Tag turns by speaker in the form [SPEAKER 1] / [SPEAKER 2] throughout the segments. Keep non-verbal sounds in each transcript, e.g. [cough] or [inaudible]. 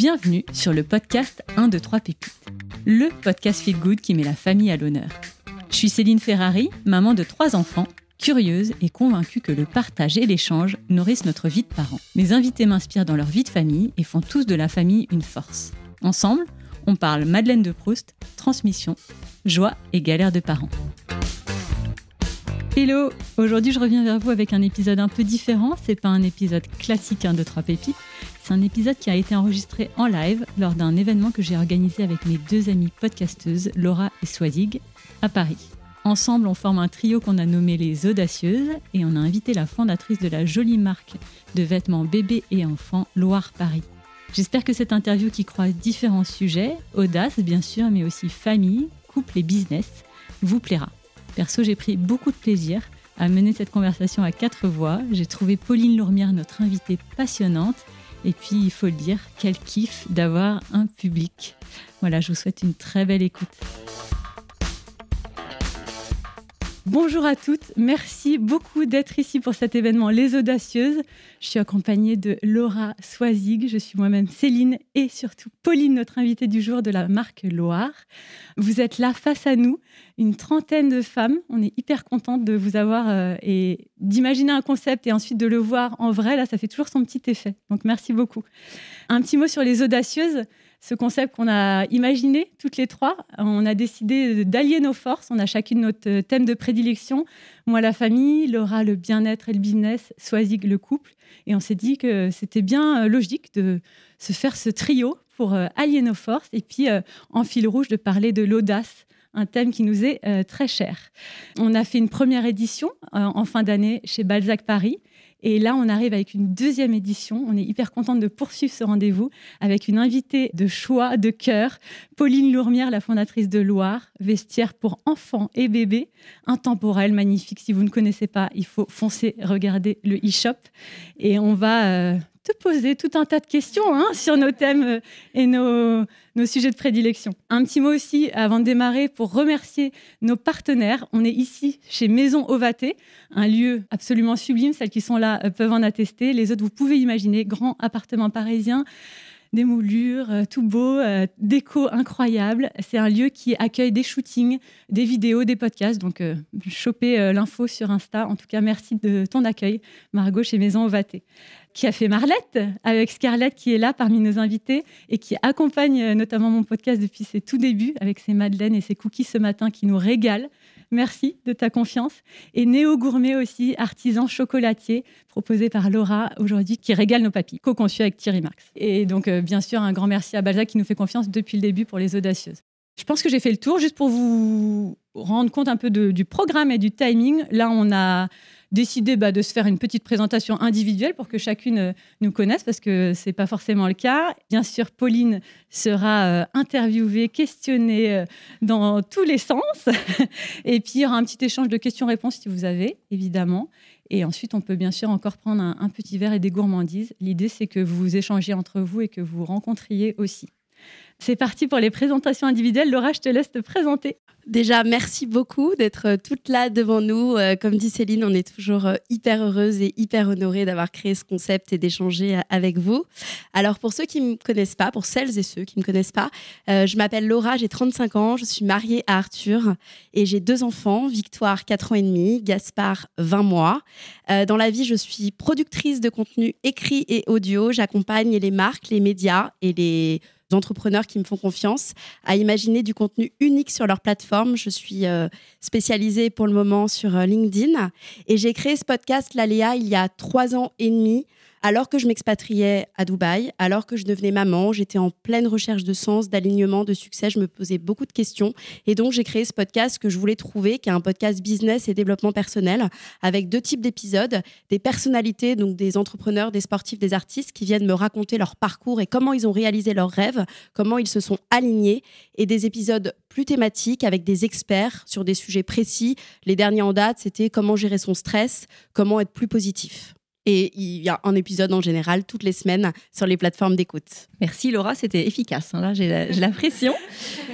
[SPEAKER 1] Bienvenue sur le podcast 1, 2, 3 Pépites, le podcast Feel Good qui met la famille à l'honneur. Je suis Céline Ferrari, maman de trois enfants, curieuse et convaincue que le partage et l'échange nourrissent notre vie de parents. Mes invités m'inspirent dans leur vie de famille et font tous de la famille une force. Ensemble, on parle Madeleine de Proust, transmission, joie et galère de parents. Hello, aujourd'hui je reviens vers vous avec un épisode un peu différent. C'est pas un épisode classique 1, 2, 3 pépites. C'est un épisode qui a été enregistré en live lors d'un événement que j'ai organisé avec mes deux amies podcasteuses, Laura et Swazig, à Paris. Ensemble, on forme un trio qu'on a nommé les Audacieuses et on a invité la fondatrice de la jolie marque de vêtements bébés et enfants Loire Paris. J'espère que cette interview qui croise différents sujets, audace bien sûr, mais aussi famille, couple et business, vous plaira. Perso, j'ai pris beaucoup de plaisir à mener cette conversation à quatre voix. J'ai trouvé Pauline Lourmière, notre invitée passionnante. Et puis, il faut le dire, quel kiff d'avoir un public. Voilà, je vous souhaite une très belle écoute. Bonjour à toutes, merci beaucoup d'être ici pour cet événement Les Audacieuses. Je suis accompagnée de Laura Soisig, je suis moi-même Céline et surtout Pauline, notre invitée du jour de la marque Loire. Vous êtes là face à nous, une trentaine de femmes. On est hyper contente de vous avoir euh, et d'imaginer un concept et ensuite de le voir en vrai. Là, ça fait toujours son petit effet. Donc merci beaucoup. Un petit mot sur Les Audacieuses ce concept qu'on a imaginé toutes les trois. On a décidé d'allier nos forces. On a chacune notre thème de prédilection. Moi, la famille, Laura, le bien-être et le business, Swazig, le couple. Et on s'est dit que c'était bien euh, logique de se faire ce trio pour euh, allier nos forces et puis euh, en fil rouge de parler de l'audace un thème qui nous est très cher. On a fait une première édition en fin d'année chez Balzac Paris et là, on arrive avec une deuxième édition. On est hyper contente de poursuivre ce rendez-vous avec une invitée de choix, de cœur, Pauline Lourmière, la fondatrice de Loire, vestiaire pour enfants et bébés, intemporel, magnifique. Si vous ne connaissez pas, il faut foncer regarder le e-shop. Et on va euh, te poser tout un tas de questions hein, sur nos thèmes euh, et nos, nos sujets de prédilection. Un petit mot aussi avant de démarrer pour remercier nos partenaires. On est ici chez Maison Ovaté, un lieu absolument sublime. Celles qui sont là euh, peuvent en attester. Les autres, vous pouvez imaginer, grand appartement parisien des moulures, euh, tout beau, euh, déco incroyable. C'est un lieu qui accueille des shootings, des vidéos, des podcasts. Donc, euh, choper l'info sur Insta. En tout cas, merci de ton accueil, Margot, chez Maison Ovaté. Qui a fait Marlette, avec Scarlett, qui est là parmi nos invités et qui accompagne notamment mon podcast depuis ses tout débuts, avec ses madeleines et ses cookies ce matin qui nous régalent. Merci de ta confiance. Et Néo Gourmet aussi, artisan chocolatier, proposé par Laura aujourd'hui, qui régale nos papilles, co-conçu avec Thierry Marx. Et donc, euh, bien sûr, un grand merci à Balzac qui nous fait confiance depuis le début pour les audacieuses. Je pense que j'ai fait le tour juste pour vous rendre compte un peu du programme et du timing. Là, on a décidé bah, de se faire une petite présentation individuelle pour que chacune euh, nous connaisse, parce que ce n'est pas forcément le cas. Bien sûr, Pauline sera euh, interviewée, questionnée euh, dans tous les sens. [laughs] Et puis, il y aura un petit échange de questions-réponses si vous avez, évidemment. Et ensuite, on peut bien sûr encore prendre un, un petit verre et des gourmandises. L'idée, c'est que vous échangiez entre vous et que vous rencontriez aussi. C'est parti pour les présentations individuelles. Laura, je te laisse te présenter.
[SPEAKER 2] Déjà, merci beaucoup d'être euh, toute là devant nous. Euh, comme dit Céline, on est toujours euh, hyper heureuse et hyper honorée d'avoir créé ce concept et d'échanger avec vous. Alors, pour ceux qui ne me connaissent pas, pour celles et ceux qui ne me connaissent pas, je m'appelle Laura, j'ai 35 ans, je suis mariée à Arthur et j'ai deux enfants, Victoire, 4 ans et demi, Gaspard, 20 mois. dans la vie, je suis productrice de contenu écrit et audio. J'accompagne les marques, les médias et les entrepreneurs qui me font confiance à imaginer du contenu unique sur leur plateforme. Je suis euh, spécialisée pour le moment sur euh, LinkedIn et j'ai créé ce podcast L'Aléa il y a trois ans et demi alors que je m'expatriais à Dubaï, alors que je devenais maman, j'étais en pleine recherche de sens, d'alignement, de succès, je me posais beaucoup de questions. Et donc, j'ai créé ce podcast que je voulais trouver, qui est un podcast business et développement personnel, avec deux types d'épisodes, des personnalités, donc des entrepreneurs, des sportifs, des artistes, qui viennent me raconter leur parcours et comment ils ont réalisé leurs rêves, comment ils se sont alignés, et des épisodes plus thématiques avec des experts sur des sujets précis. Les derniers en date, c'était comment gérer son stress, comment être plus positif. Et il y a un épisode en général toutes les semaines sur les plateformes d'écoute.
[SPEAKER 1] Merci Laura, c'était efficace. Hein. là, j'ai la, pression. [laughs]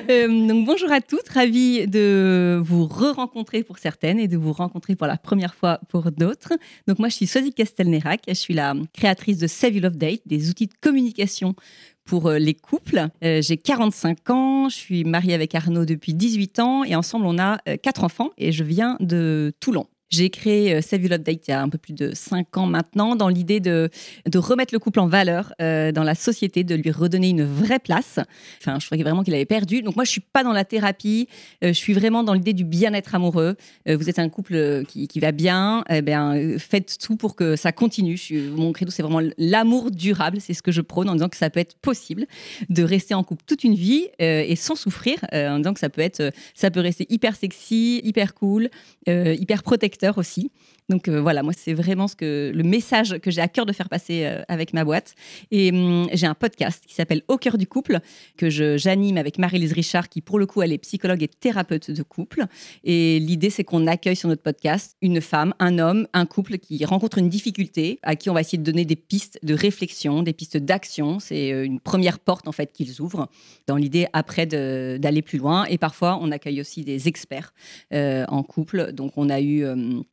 [SPEAKER 1] Euh, donc bonjour à toutes, ravie de vous re-rencontrer pour certaines et de vous rencontrer pour la première fois pour d'autres. Donc moi, je suis Swazik Castelnerac, je suis la créatrice de Save Love Date, des outils de communication
[SPEAKER 3] pour les couples. J'ai 45 ans, je suis mariée avec Arnaud depuis 18 ans et ensemble on a quatre enfants et je viens de Toulon. J'ai créé euh, Save Your Update il y a un peu plus de cinq ans maintenant, dans l'idée de, remettre le couple en valeur euh, dans la société, de lui redonner une vraie place. Enfin, je trouvais vraiment qu'il avait perdu. Donc moi, je suis pas dans la thérapie. Euh, je suis vraiment dans l'idée du bien-être amoureux. vous êtes un couple qui, va bien. Eh bien, faites tout pour que ça continue. mon credo, c'est vraiment l'amour durable. C'est ce que je prône en disant que ça peut être possible de rester en couple toute une vie et sans souffrir. en disant que ça peut être, ça peut rester hyper sexy, hyper cool, hyper protecteur aussi. Donc euh, voilà, moi c'est vraiment le message que j'ai à cœur de faire passer euh, avec ma boîte. Et hum, j'ai un podcast qui s'appelle Au cœur du couple que j'anime avec Marie-Lise Richard qui pour le coup elle est psychologue et thérapeute de couple. Et l'idée c'est qu'on accueille sur notre podcast une femme, un homme, un couple qui rencontre une difficulté à qui on va essayer de donner des pistes de réflexion, des pistes d'action. C'est euh, une première porte en fait qu'ils ouvrent dans l'idée après d'aller plus loin. Et parfois on accueille aussi des experts en couple. Donc on a eu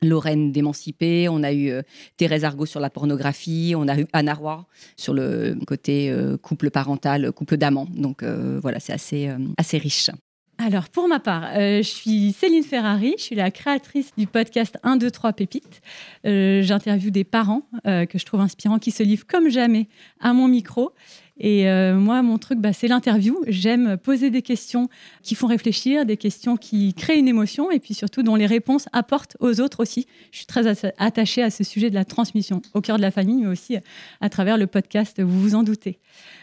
[SPEAKER 3] Lorraine on a eu euh, Thérèse Argot sur la pornographie, on a eu Anna Roy sur le côté euh, couple parental, couple d'amants. Donc euh, voilà, c'est assez, assez riche.
[SPEAKER 1] Alors, pour ma part, je suis Céline Ferrari, je suis la créatrice du podcast 1, 2, 3 Pépites. J'interviewe des parents que je trouve inspirants, qui se livrent comme jamais à mon micro. Et euh, moi, mon truc, bah, c'est l'interview. J'aime poser des questions qui font réfléchir, des questions qui créent une émotion et puis surtout dont les réponses apportent aux autres aussi. Je suis très attachée à ce sujet de la transmission au cœur de la famille, mais aussi à travers le podcast, vous vous en doutez.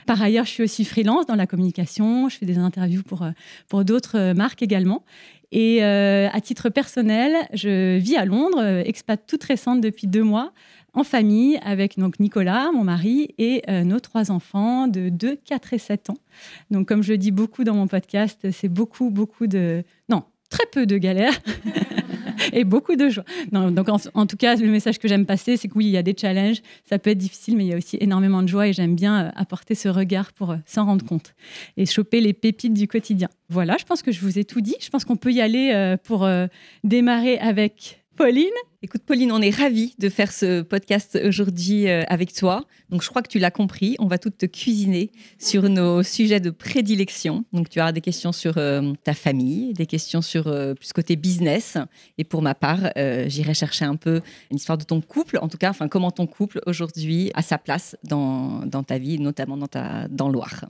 [SPEAKER 1] Par ailleurs, je suis aussi freelance dans la communication. Je fais des interviews pour, euh, pour d'autres euh, marques également. Et à titre personnel, je vis à Londres, expat toute récente depuis deux mois en famille avec donc Nicolas, mon mari, et euh, nos trois enfants de 2, 4 et 7 ans. Donc, comme je le dis beaucoup dans mon podcast, c'est beaucoup, beaucoup de... Non, très peu de galères. [laughs] et beaucoup de joie. donc en, tout cas, le message que j'aime passer, c'est que oui, il y a des challenges, ça peut être difficile, mais il y a aussi énormément de joie et j'aime bien euh, apporter ce regard pour euh, s'en rendre compte et choper les pépites du quotidien. Voilà, je pense que je vous ai tout dit. Je pense qu'on peut y aller pour démarrer avec Pauline.
[SPEAKER 3] Écoute, Pauline, on est ravis de faire ce podcast aujourd'hui euh, avec toi. Donc, je crois que tu l'as compris. On va toutes te cuisiner sur nos sujets de prédilection. Donc, tu auras des questions sur euh, ta famille, des questions sur euh, plus côté business. Et pour ma part, j'irai chercher un peu une histoire de ton couple. En tout cas, enfin, comment ton couple aujourd'hui a sa place dans, dans ta vie, notamment dans, ta, dans Loire.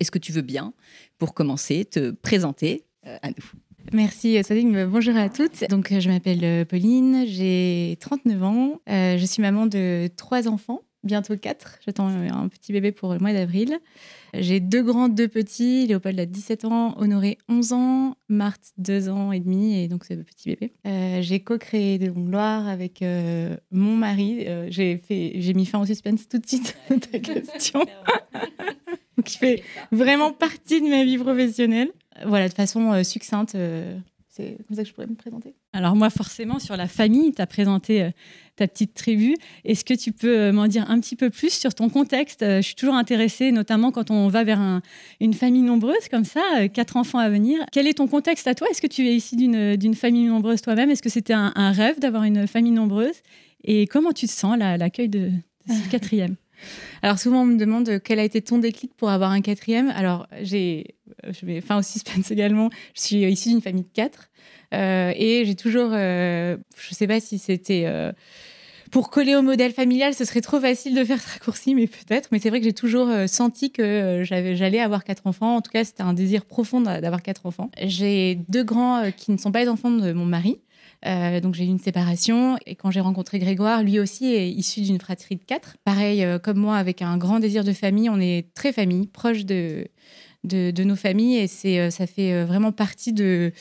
[SPEAKER 3] Est-ce que tu veux bien, pour commencer, te présenter à nous?
[SPEAKER 4] Merci Swadig, bonjour à toutes. Donc je m'appelle euh, Pauline, j'ai 39 ans, euh, je suis maman de trois enfants, bientôt quatre. J'attends un petit bébé pour le mois d'avril. J'ai deux grands, deux petits. Léopold a 17 ans, Honoré 11 ans, Marthe 2 ans et demi, et donc c'est le petit bébé. Euh, j'ai co-créé de Loire avec mon mari. j'ai fait, j'ai mis fin au suspense tout de suite [laughs] à ta question. [laughs] qui fait vraiment partie de ma vie professionnelle voilà, de façon euh, succincte. Euh, c'est comme ça que je pourrais me présenter.
[SPEAKER 1] Alors moi, forcément, sur la famille, tu as présenté euh, ta petite tribu. Est-ce que tu peux m'en dire un petit peu plus sur ton contexte? Je suis toujours intéressée, notamment quand on va vers une famille nombreuse comme ça, quatre enfants à venir. Quel est ton contexte à toi? Est-ce que tu es ici d'une famille nombreuse toi-même? Est-ce que c'était un, rêve d'avoir une famille nombreuse? Et comment tu te sens l'accueil de, de ce [laughs] quatrième?
[SPEAKER 4] Alors souvent on me demande quel a été ton déclic pour avoir un quatrième. Alors j'ai, je vais fin au suspense également. Je suis issue d'une famille de quatre euh, et j'ai toujours, euh, je sais pas si c'était euh, pour coller au modèle familial, ce serait trop facile de faire ce raccourci, mais peut-être. Mais c'est vrai que j'ai toujours senti que j'allais avoir quatre enfants. En tout cas, c'était un désir profond d'avoir quatre enfants. J'ai deux grands qui ne sont pas les enfants de mon mari. Euh, donc j'ai eu une séparation et quand j'ai rencontré Grégoire, lui aussi est issu d'une fratrie de quatre. Pareil, euh, comme moi, avec un grand désir de famille, on est très famille, proche de, de, nos familles et c'est euh, ça fait vraiment partie de,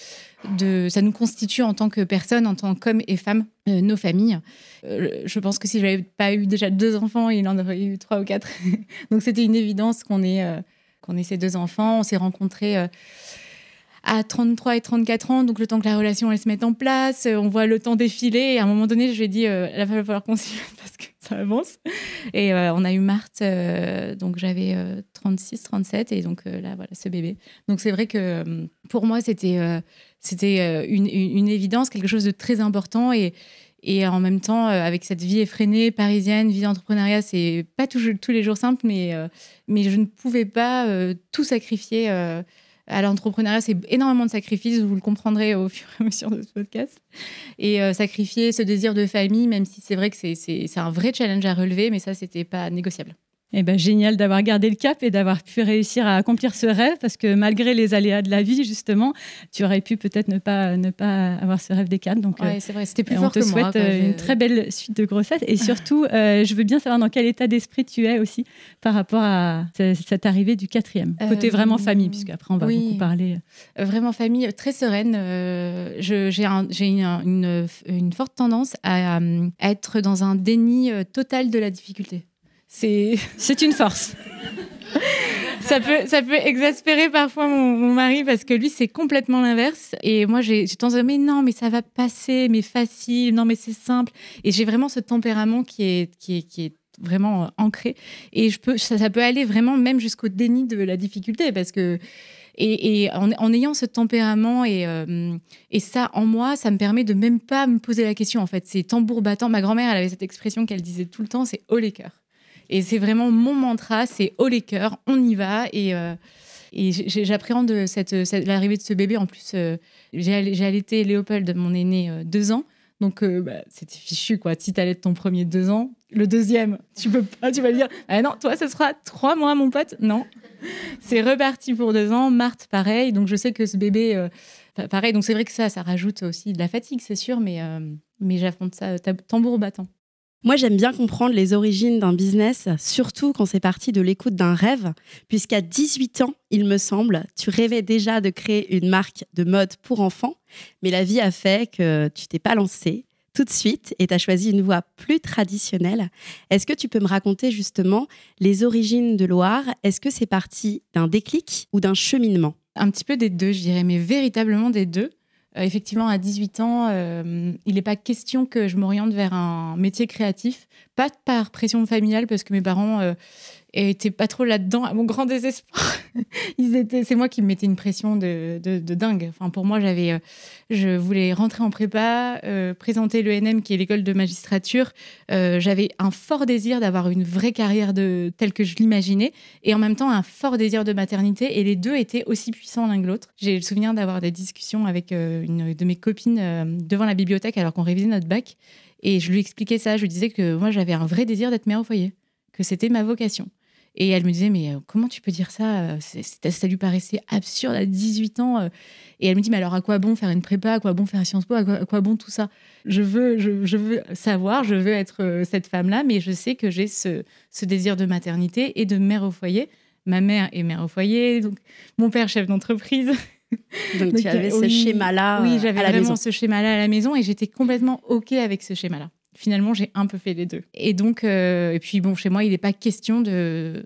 [SPEAKER 4] de ça nous constitue en tant que personne, en tant qu'homme et femme, nos familles. je pense que si j'avais pas eu déjà deux enfants, il en aurait eu trois ou quatre. [laughs] donc c'était une évidence qu'on ait qu'on ait ces deux enfants. On s'est rencontrés à 33 et 34 ans, donc le temps que la relation elle se mette en place, euh, on voit le temps défiler. Et à un moment donné, je lui ai dit, euh, il va falloir qu'on [laughs] s'y mette parce que ça avance. Et euh, on a eu Marthe, donc j'avais 36, 37, et donc là, voilà, ce bébé. Donc c'est vrai que pour moi, c'était c'était une, évidence, quelque chose de très important. Et, Et en même temps, avec cette vie effrénée, parisienne, vie d'entrepreneuriat, c'est pas toujours, tous les jours simple, mais, mais je ne pouvais pas tout sacrifier à l'entrepreneuriat. C'est énormément de sacrifices, vous le comprendrez au [laughs] fur et à mesure de ce podcast. Et sacrifier ce désir de famille, même si c'est vrai que c'est un vrai challenge à relever, mais ça, c'était pas négociable.
[SPEAKER 1] Eh ben, génial d'avoir gardé le cap et d'avoir pu réussir à accomplir ce rêve parce que malgré les aléas de la vie, justement, tu aurais pu peut-être ne pas, ne pas avoir ce rêve des quatre.
[SPEAKER 4] Donc, ouais, c'est vrai, c'était plus
[SPEAKER 1] on
[SPEAKER 4] fort
[SPEAKER 1] te
[SPEAKER 4] que
[SPEAKER 1] souhaite
[SPEAKER 4] moi,
[SPEAKER 1] une très belle suite de grossesse et [laughs] surtout, euh, je veux bien savoir dans quel état d'esprit tu es aussi par rapport à cette arrivée du quatrième. Côté euh, vraiment famille, puisque après on va beaucoup parler.
[SPEAKER 4] Euh, vraiment famille, très sereine. j'ai un, une, une, forte tendance à, à être dans un déni total de la difficulté.
[SPEAKER 1] C'est une force.
[SPEAKER 4] ça peut, ça peut exaspérer parfois mon, mari parce que lui, c'est complètement l'inverse. Et moi, j'ai tendance à dire, mais non, mais ça va passer, mais facile, non, mais c'est simple. Et j'ai vraiment ce tempérament qui est, qui est, qui est vraiment euh, ancré. Et je peux, ça, peut aller vraiment même jusqu'au déni de la difficulté parce que. Et, en, ayant ce tempérament et, euh, et ça en moi, ça me permet de même pas me poser la question. En fait, c'est tambour battant. Ma grand-mère, elle avait cette expression qu'elle disait tout le temps, c'est haut les cœurs. Et c'est vraiment mon mantra, c'est haut les cœurs, on y va. Et, euh, et j'appréhende l'arrivée de ce bébé. En plus, euh, j'ai allaité Léopold, mon aîné, euh, deux ans. Donc, bah, c'était fichu, quoi. Si t'allaites ton premier deux ans, le deuxième, tu peux pas, tu vas dire, ah non, toi, ce sera trois mois, mon pote. Non. C'est reparti pour deux ans. Marthe, pareil. Donc, je sais que ce bébé, pareil. Donc, c'est vrai que ça, ça rajoute aussi de la fatigue, c'est sûr, mais, mais j'affronte ça tambour battant.
[SPEAKER 2] Moi, j'aime bien comprendre les origines d'un business, surtout quand c'est parti de l'écoute d'un rêve, puisqu'à 18 ans, il me semble, tu rêvais déjà de créer une marque de mode pour enfants, mais la vie a fait que tu t'es pas lancé tout de suite et tu as choisi une voie plus traditionnelle. Est-ce que tu peux me raconter justement les origines de Loire? Est-ce que c'est parti d'un déclic ou d'un cheminement?
[SPEAKER 4] Un petit peu des deux, je dirais, mais véritablement des deux. Euh, effectivement, à 18 ans, euh, il n'est pas question que je m'oriente vers un métier créatif, pas par pression familiale, parce que mes parents euh, et pas trop là-dedans, à mon grand désespoir. [laughs] C'est moi qui me mettais une pression de, de, dingue. Enfin, pour moi, j'avais, euh, je voulais rentrer en prépa, euh, présenter l'ENM, qui est l'école de magistrature. Euh, j'avais un fort désir d'avoir une vraie carrière de telle que je l'imaginais, et en même temps un fort désir de maternité. Et les deux étaient aussi puissants l'un que l'autre. J'ai le souvenir d'avoir des discussions avec une de mes copines devant la bibliothèque alors qu'on révisait notre bac, et je lui expliquais ça. Je lui disais que moi, j'avais un vrai désir d'être mère au foyer que c'était ma vocation. Et elle me disait, mais euh, comment tu peux dire ça euh, Ça lui paraissait absurde à 18 ans. Euh. Et elle me dit, mais alors à quoi bon faire une prépa À quoi bon faire Sciences Po à quoi, bon tout ça? Je veux, je, veux savoir, je veux être cette femme-là, mais je sais que j'ai ce, ce, désir de maternité et de mère au foyer. Ma mère est mère au foyer, donc mon père chef d'entreprise.
[SPEAKER 2] Donc, [laughs] tu avais ce schéma-là.
[SPEAKER 4] Oui, j'avais vraiment ce schéma-là à la maison et j'étais complètement OK avec ce schéma-là finalement, j'ai un peu fait les deux. Et donc, euh, et puis bon, chez moi, il n'est pas question de.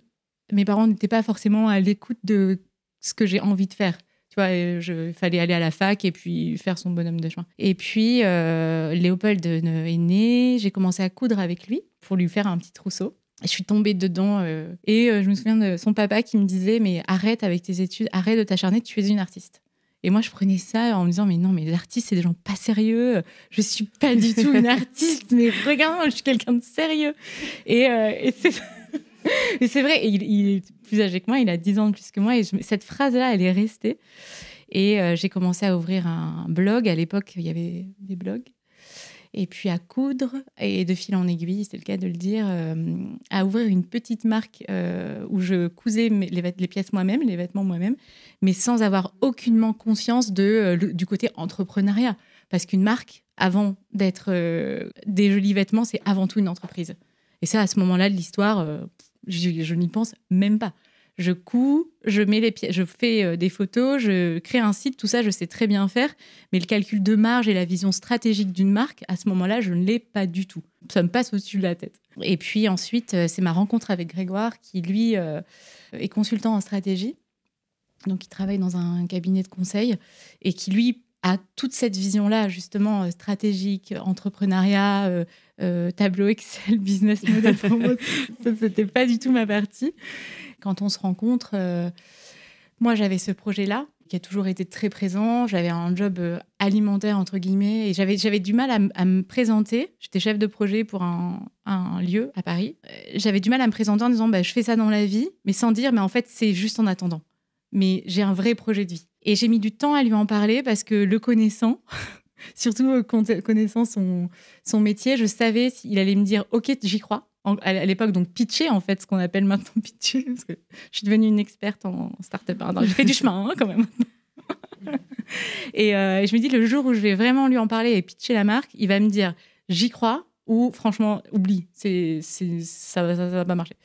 [SPEAKER 4] Mes parents n'étaient pas forcément à l'écoute de ce que j'ai envie de faire. Tu vois, il fallait aller à la fac et puis faire son bonhomme de chemin. Et puis, euh, Léopold est né, j'ai commencé à coudre avec lui pour lui faire un petit trousseau. Je suis tombée dedans euh, et je me souviens de son papa qui me disait Mais arrête avec tes études, arrête de t'acharner, tu es une artiste. Et moi, je prenais ça en me disant, mais non, mais les artistes, c'est des gens pas sérieux. Je suis pas du tout une artiste, mais regarde-moi, je suis quelqu'un de sérieux. Et, euh, [laughs] c'est vrai, il, est plus âgé que moi, il a 10 ans de plus que moi. Et cette phrase-là, elle est restée. Et euh, j'ai commencé à ouvrir un blog. À l'époque, il y avait des blogs et puis à coudre, et de fil en aiguille, c'est le cas de le dire, euh, à ouvrir une petite marque euh, où je cousais les, pièces moi-même, les vêtements moi-même, mais sans avoir aucunement conscience euh, du côté entrepreneuriat. Parce qu'une marque, avant d'être des jolis vêtements, c'est avant tout une entreprise. Et ça, à ce moment-là de l'histoire, je n'y pense même pas je couds, je mets les je fais euh, des photos, je crée un site, tout ça, je sais très bien faire. Mais le calcul de marge et la vision stratégique d'une marque, à ce moment-là, je ne l'ai pas du tout. Ça me passe au-dessus de la tête. Et puis ensuite, euh, c'est ma rencontre avec Grégoire, qui lui euh, est consultant en stratégie. Donc, il travaille dans un cabinet de conseil et qui lui a toute cette vision-là, justement, stratégique, entrepreneuriat, tableau Excel, [laughs] business model. Pour moi, c'était pas du tout ma partie quand on se rencontre, euh, moi j'avais ce projet-là qui a toujours été très présent. J'avais un job euh, alimentaire, entre guillemets, et j'avais, du mal à, me présenter. J'étais chef de projet pour un, lieu à Paris. Euh, J'avais du mal à me présenter en disant bah, je fais ça dans la vie, mais sans dire mais en fait, c'est juste en attendant. Mais j'ai un vrai projet de vie. Et j'ai mis du temps à lui en parler parce que le connaissant, [laughs] surtout connaissant son, son métier, je savais s'il allait me dire ok, j'y crois. À l'époque, donc pitcher, en fait, ce qu'on appelle maintenant [laughs] pitcher, parce que je suis devenue une experte en start-up. hein. J'ai fait du chemin hein, quand même. [laughs] et euh, je me dis, le jour où je vais vraiment lui en parler et pitcher la marque, il va me dire j'y crois ou franchement, oublie, c'est, ça, ça va pas marcher.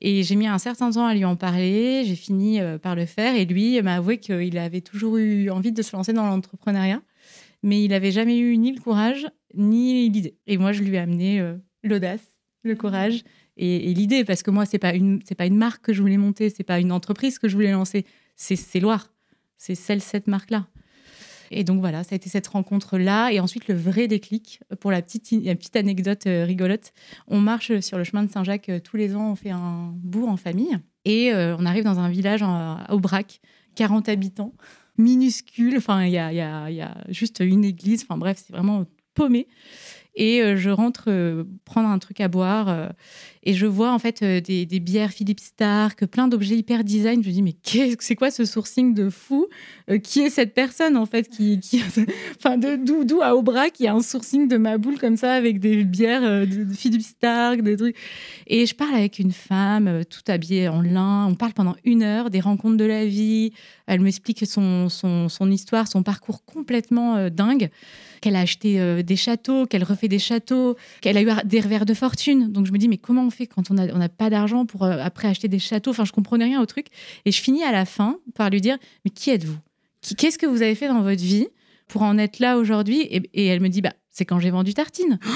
[SPEAKER 4] Et j'ai mis un certain temps à lui en parler, j'ai fini euh, par le faire et lui m'a avoué qu'il avait toujours eu envie de se lancer dans l'entrepreneuriat, mais il n'avait jamais eu ni le courage ni l'idée. Et moi, je lui ai amené euh, l'audace, le courage et, l'idée, parce que moi, c'est pas une, pas une marque que je voulais monter, c'est pas une entreprise que je voulais lancer, c'est, Loire, c'est celle cette marque-là. Et donc voilà, ça a été cette rencontre-là. Et ensuite, le vrai déclic, pour la petite, la petite anecdote euh, rigolote, on marche sur le chemin de Saint-Jacques euh, tous les ans, on fait un bourg en famille. Et euh, on arrive dans un village en- à Aubrac, 40 habitants, minuscule. Enfin, il y a, y a juste une église. Enfin bref, c'est vraiment paumé. Et euh, je rentre euh, prendre un truc à boire euh, et je vois en fait euh, des, bières Philippe Stark, plein d'objets hyper design. Je me dis mais c'est quoi ce sourcing de fou Euh, Qui est cette personne en fait qui, qui... [laughs] enfin de d'où à Aubrac il y a un sourcing de ma boule comme ça avec des bières euh, de, Philippe Stark, des trucs. Et je parle avec une femme euh, tout habillée en lin. On parle pendant une heure des rencontres de la vie. Elle m'explique son, son, son histoire, son parcours complètement euh, dingue qu'elle a acheté des châteaux, qu'elle refait des châteaux, qu'elle a eu des revers de fortune. Donc je me dis, mais comment on fait quand on n'a on n'a pas d'argent pour euh, après acheter des châteaux Enfin, je comprenais rien au truc. Et je finis à la fin par lui dire, mais qui êtes-vous? Qu'est-ce que vous avez fait dans votre vie pour en être là aujourd'hui? Et, et elle me dit, bah, c'est quand j'ai vendu Tartine. [gasps]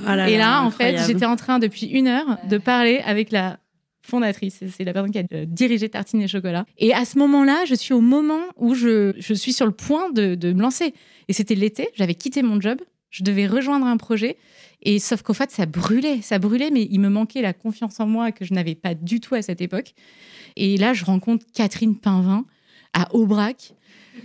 [SPEAKER 2] Oh là
[SPEAKER 4] et
[SPEAKER 2] là,
[SPEAKER 4] là, en fait, j'étais en train depuis une heure de parler avec la fondatrice. C'est- la personne qui a euh, dirigé Tartine et Chocolat. Et à ce moment-là, je suis au moment où je, je suis sur le point de, de me lancer. Et c'était l'été, j'avais quitté mon job, je devais rejoindre un projet. Et sauf qu'au fait, ça brûlait, ça brûlait, mais il me manquait la confiance en moi que je n'avais pas du tout à cette époque. Et là, je rencontre Catherine Pinvin à Aubrac,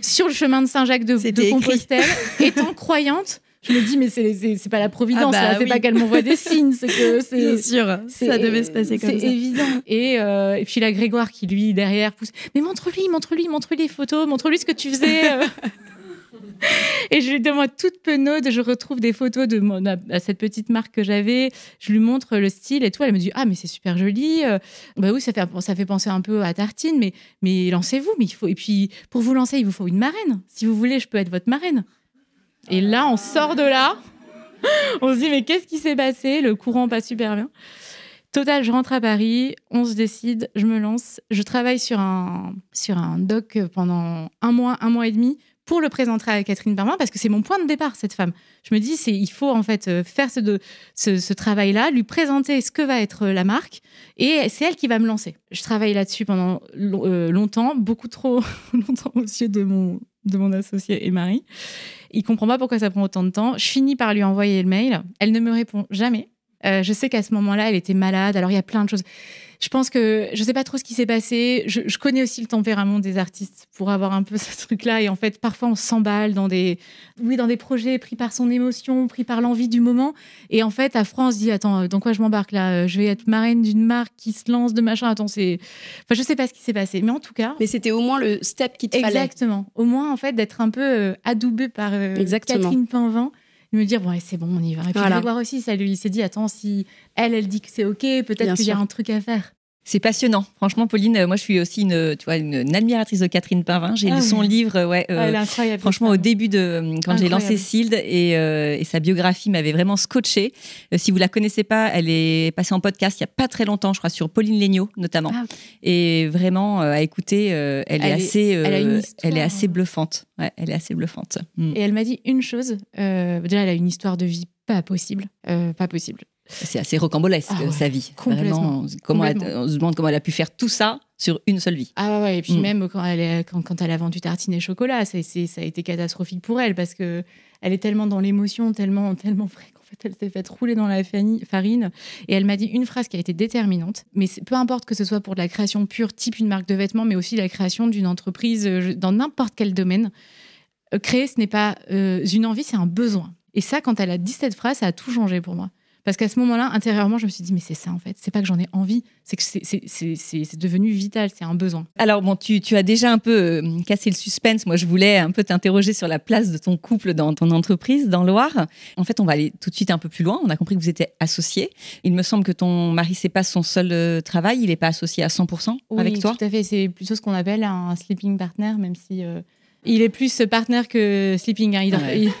[SPEAKER 4] sur le chemin de Saint-Jacques de. Compostelle. [laughs] Étant croyante, je me dis, mais c'est- c'est c'est pas la providence,
[SPEAKER 2] Ah bah
[SPEAKER 4] là, c'est
[SPEAKER 2] oui.
[SPEAKER 4] pas qu'elle m'envoie des signes, c'est que
[SPEAKER 2] Bien
[SPEAKER 4] c'est.
[SPEAKER 2] sûr,
[SPEAKER 4] c'est-
[SPEAKER 2] ça devait se passer comme
[SPEAKER 4] C'est
[SPEAKER 2] ça.
[SPEAKER 4] évident. Et, euh, et puis la Grégoire qui, lui, derrière, pousse Mais montre-lui, montre-lui, montre-lui les photos, montre-lui ce que tu faisais. [laughs] et je lui demande toute penaude, je retrouve des photos de mon, à- cette petite marque que j'avais. Je lui montre le style et tout. Elle me dit Ah, mais c'est super joli. Euh, bah oui, ça fait, ça fait penser un peu à Tartine, mais, mais lancez-vous. Mais il faut, et puis, pour vous lancer, il vous faut une marraine. Si vous voulez, je peux être votre marraine. Et là, on sort de là. [laughs] On se dit, mais qu'est-ce qui s'est passé? Le courant pas super bien. Total, je rentre à Paris, on se décide, je me lance. Je travaille sur un, sur un doc pendant un mois, un mois et demi pour le présenter à Catherine Permin parce que c'est mon point de départ, cette femme. Je me dis, c'est, il faut en fait euh, faire ce, de- ce, travail-là, lui présenter ce que va être euh, la marque et c'est elle qui va me lancer. Je travaille là-dessus pendant euh, longtemps, beaucoup trop [laughs] longtemps aux yeux de mon, de mon associé et mari. Il comprend pas pourquoi ça prend autant de temps. Je finis par lui envoyer le mail. Elle ne me répond jamais. Je sais qu'à ce moment-là, elle était malade. Alors, il y a plein de choses. Je pense que je sais pas trop ce qui s'est passé. Je, je connais aussi le tempérament des artistes pour avoir un peu [laughs] ce truc-là. Et en fait, parfois, on s'emballe dans des, oui, dans des projets pris par son émotion, pris par l'envie du moment. Et en fait, à France, dit attends, dans quoi je m'embarque là? Je vais être marraine d'une marque qui se lance de machin. Attends, c'est, enfin, je sais pas ce qui s'est passé, mais en tout cas,
[SPEAKER 2] Mais c'était au moins le step qu'il te fallait.
[SPEAKER 4] Exactement. Au moins, en fait, d'être un peu euh, adoubé par euh,
[SPEAKER 2] Exactement.
[SPEAKER 4] Catherine Pinvin. De me dire, ouais, c'est bon, on y va. Et puis
[SPEAKER 2] Voilà.
[SPEAKER 4] Grégoire aussi, ça lui il s'est dit, attends, si elle, elle dit que c'est OK, peut-être qu'il y a un truc à faire.
[SPEAKER 3] C'est passionnant. Franchement, Pauline, euh, moi, je suis aussi une, tu vois, une, une admiratrice de Catherine Pinvin. J'ai
[SPEAKER 4] Ah
[SPEAKER 3] lu son
[SPEAKER 4] oui.
[SPEAKER 3] livre, euh, ouais. euh,
[SPEAKER 4] Ah, elle est incroyable.
[SPEAKER 3] Franchement, au début de euh, quand j'ai lancé Sild et, euh, et sa biographie m'avait vraiment scotché. Euh, si vous la connaissez pas, elle est passée en podcast il y a pas très longtemps, je crois, sur Pauline Legnaud notamment.
[SPEAKER 4] Ah.
[SPEAKER 3] Et vraiment euh, à écouter, euh, elle, est
[SPEAKER 4] Elle est-
[SPEAKER 3] assez, euh,
[SPEAKER 4] elle
[SPEAKER 3] elle est assez bluffante. Ouais, elle est assez bluffante. Mm.
[SPEAKER 4] Et elle m'a dit une chose. euh, déjà, elle a une histoire de vie pas possible. euh, pas possible.
[SPEAKER 3] C'est assez rocambolesque
[SPEAKER 4] Ah ouais,
[SPEAKER 3] sa vie.
[SPEAKER 4] complètement,
[SPEAKER 3] Vraiment, comment elle-
[SPEAKER 4] complètement.
[SPEAKER 3] on se demande comment elle a pu faire tout ça sur une seule vie.
[SPEAKER 4] Ah ouais, et puis
[SPEAKER 3] Mm.
[SPEAKER 4] même quand elle, est- quand, quand elle a vendu tartines et chocolat, ça a été catastrophique pour elle parce que elle est tellement dans l'émotion, tellement, tellement vraie qu'en fait, elle s'est faite rouler dans la farine. Et elle m'a dit une phrase qui a été déterminante. Mais peu importe que ce soit pour de la création pure, type une marque de vêtements, mais aussi la création d'une entreprise euh, dans n'importe quel domaine, euh, créer, ce n'est pas euh, une envie, c'est un besoin. Et ça, quand elle a dit cette phrase, ça a tout changé pour moi. Parce qu'à ce moment-là, intérieurement, je me suis dit, mais c'est ça en fait. C'est pas que j'en ai envie, c'est que c'est, devenu vital, c'est un besoin.
[SPEAKER 3] Alors bon, tu, tu as déjà un peu euh, cassé le suspense. Moi, je voulais un peu t'interroger sur la place de ton couple dans ton entreprise, dans Loire. En fait, on va aller tout de suite un peu plus loin. On a compris que vous étiez associés. Il me semble que ton mari, c'est pas son seul euh, travail. Il n'est pas associé à 100% avec
[SPEAKER 4] oui,
[SPEAKER 3] toi.
[SPEAKER 4] Tout à fait. C'est plutôt ce qu'on appelle un sleeping partner, même si euh, il est plus partenaire que sleeping. hein. Il dort-
[SPEAKER 3] Ouais.
[SPEAKER 4] il-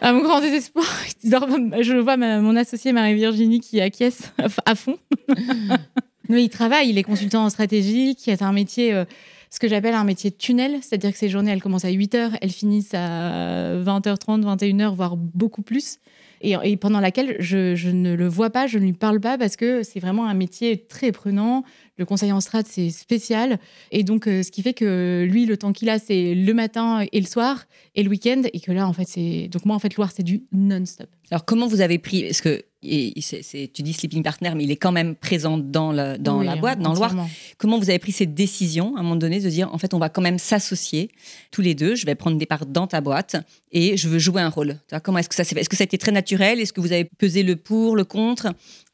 [SPEAKER 4] À mon grand désespoir, [laughs] je vois mon associé Marie-Virginie qui acquiesce à fond. [laughs] Mais il travaille, il est consultant en stratégie, qui est un métier, euh, ce que j'appelle un métier de tunnel, c'est-à-dire que ses journées, elles commencent à 8h, elles finissent à 20h30, 21h, voire beaucoup plus. Et, pendant laquelle je ne le vois pas, je ne lui parle pas parce que c'est vraiment un métier très prenant. Le conseil en strat, c'est spécial. Et donc, euh, ce qui fait que lui, le temps qu'il a, c'est le matin et le soir et le week-end. Et que là, en fait, c'est. Donc, moi, en fait, Loire, c'est du non-stop.
[SPEAKER 3] Alors, comment vous avez pris Parce que et tu dis sleeping partner, mais il est quand même présent dans, le, dans
[SPEAKER 4] Oui,
[SPEAKER 3] la boîte, dans Loire. Comment vous avez pris cette décision à un moment donné de dire en fait on va quand même s'associer tous les deux, je vais prendre des parts dans ta boîte et je veux jouer un rôle. Comment est-ce que ça s'est fait? Est-ce que ça a été très naturel? Est-ce que vous avez pesé le pour, le contre?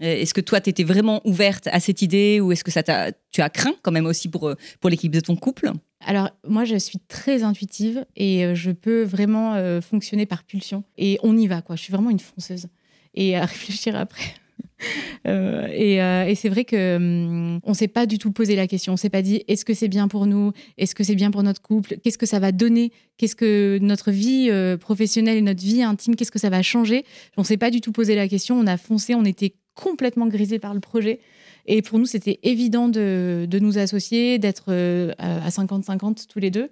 [SPEAKER 3] Euh, Est-ce que toi tu étais vraiment ouverte à cette idée ou est-ce que ça tu as craint quand même aussi pour, pour l'équipe de ton couple?
[SPEAKER 4] Alors, moi, je suis très intuitive et euh, je peux vraiment euh, fonctionner par pulsion. Et on y va, quoi. Je suis vraiment une fonceuse. Et à [laughs] réfléchir après. Euh, et euh, et c'est vrai que hum, on s'est pas du tout posé la question. On s'est pas dit est-ce que c'est bien pour nous? Est-ce que c'est bien pour notre couple? Qu'est-ce que ça va donner? Qu'est-ce que notre vie euh, professionnelle et notre vie intime Qu'est-ce que ça va changer? On s'est pas du tout posé la question. On a foncé. On était complètement grisé par le projet. Et pour nous, c'était évident de, nous associer, d'être à 50-50 tous les deux.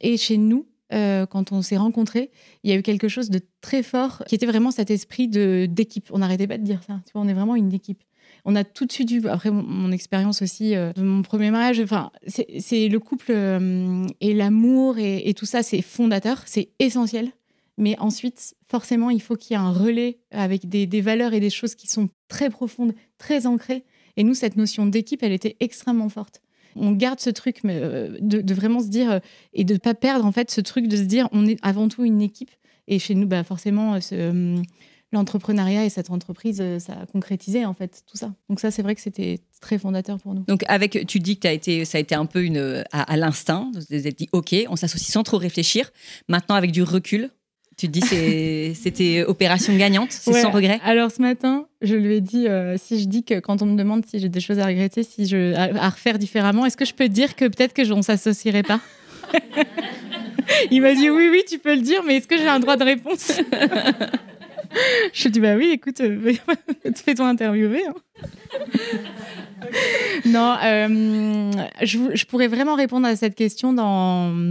[SPEAKER 4] Et chez nous, euh, quand on s'est rencontrés, il y a eu quelque chose de très fort qui était vraiment cet esprit d'équipe. On n'arrêtait pas de dire ça. Tu on est vraiment une équipe. On a tout de suite vu, après mon, expérience aussi euh, de mon premier mariage, c'est le couple euh, et l'amour et, tout ça, c'est fondateur, c'est essentiel. Mais ensuite, forcément, il faut qu'il y ait un relais avec des valeurs et des choses qui sont très profondes, très ancrées. Et nous, cette notion d'équipe, elle était extrêmement forte. On garde ce truc mais, euh, de, vraiment se dire euh, et de ne pas perdre en fait ce truc de se dire on est avant tout une équipe. Et chez nous, bah, forcément, euh, l'entrepreneuriat et cette entreprise, ça a concrétisé en fait tout ça. Donc ça, c'est vrai que c'était très fondateur pour nous.
[SPEAKER 3] Donc avec, tu dis que été, ça a été un peu à, l'instinct, vous vous dit ok, on s'associe sans trop réfléchir. Maintenant avec du recul, tu te dis [laughs] c'était opération gagnante, c'est
[SPEAKER 4] Ouais.
[SPEAKER 3] sans regret.
[SPEAKER 4] Alors ce matin, je lui ai dit euh, si je dis que quand on me demande si j'ai des choses à regretter, si je à, à refaire différemment, est-ce que je peux dire que peut-être que je- on s'associerait pas [laughs] Il m'a dit oui oui, tu peux le dire, mais est-ce que j'ai un droit de réponse [laughs] Je lui ai dit bah oui, écoute, euh, fais-toi interviewer. hein. non, euh, je pourrais vraiment répondre à cette question dans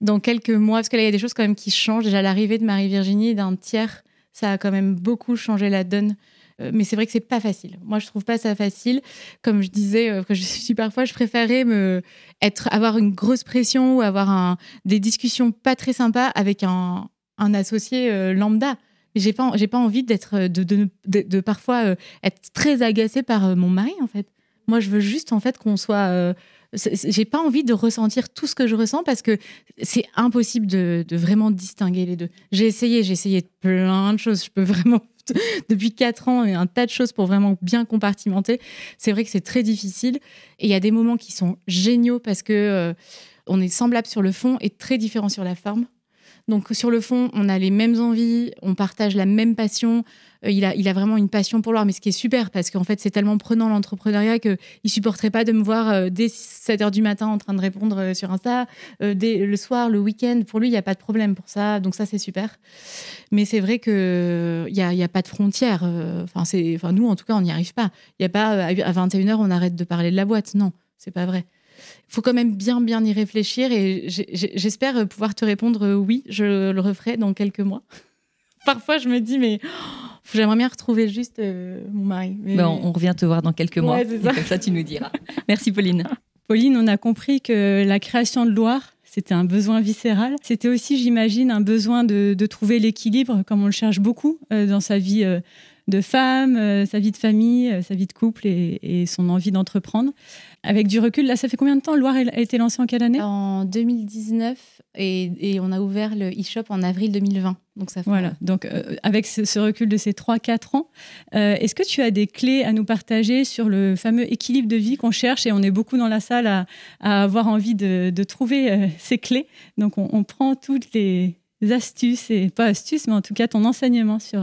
[SPEAKER 4] dans quelques mois, parce que là, il y a des choses quand même qui changent. Déjà, l'arrivée de Marie-Virginie, d'un tiers, ça a quand même beaucoup changé la donne. Euh, Mais c'est vrai que c'est pas facile. Moi, je trouve pas ça facile. Comme je disais, euh, je suis parfois, je préférais me être, avoir une grosse pression ou avoir des discussions pas très sympas avec un, associé euh, lambda. Mais j'ai pas, j'ai pas envie de, de, de, parfois être très agacée par mon mari, en fait. Moi, je veux juste, en fait, qu'on soit. J'ai pas envie de ressentir tout ce que je ressens parce que c'est impossible de, de vraiment distinguer les deux. J'ai essayé, j'ai essayé plein de choses. Je peux vraiment, [laughs] depuis quatre ans, un tas de choses pour vraiment bien compartimenter. C'est vrai que c'est très difficile. Et il y a des moments qui sont géniaux parce que euh, on est semblable sur le fond et très différent sur la forme. Donc sur le fond, on a les mêmes envies, on partage la même passion. Euh, il, a, vraiment une passion pour l'art, mais ce qui est super parce qu'en fait c'est tellement prenant l'entrepreneuriat qu'il supporterait pas de me voir euh, dès 7 heures du matin en train de répondre euh, sur Insta, dès le soir, le week-end. Pour lui, il n'y a pas de problème pour ça, donc ça c'est super. Mais c'est vrai que il y a, y a pas de frontières. Enfin nous en tout cas on n'y arrive pas. Il y a pas à 21 h on arrête de parler de la boîte. Non, c'est pas vrai. Il faut quand même bien bien y réfléchir et j'espère pouvoir te répondre oui, je le referai dans quelques mois. [laughs] Parfois je me dis mais oh, J'aimerais bien retrouver juste euh, mon mari.
[SPEAKER 3] Mais... Ben, on, revient te voir dans quelques mois. ça. comme ça, tu nous diras. [laughs] Merci, Pauline.
[SPEAKER 1] Pauline, on a compris que la création de Loire, c'était un besoin viscéral. C'était aussi, j'imagine, un besoin de, trouver l'équilibre, comme on le cherche beaucoup euh, dans sa vie euh, de femme, euh, sa vie de famille, sa vie de couple et, son envie d'entreprendre. Avec du recul, là, ça fait combien de temps Loire a été lancée en quelle année
[SPEAKER 4] En 2019 et, on a ouvert le e-shop en avril 2020.
[SPEAKER 1] Donc ça voilà. Donc avec ce, recul de ces 3-4 ans, est-ce que tu as des clés à nous partager sur le fameux équilibre de vie qu'on cherche et on est beaucoup dans la salle à, avoir envie de, trouver ces clés? Donc on, on, prend toutes les astuces et pas astuces, mais en tout cas ton enseignement sur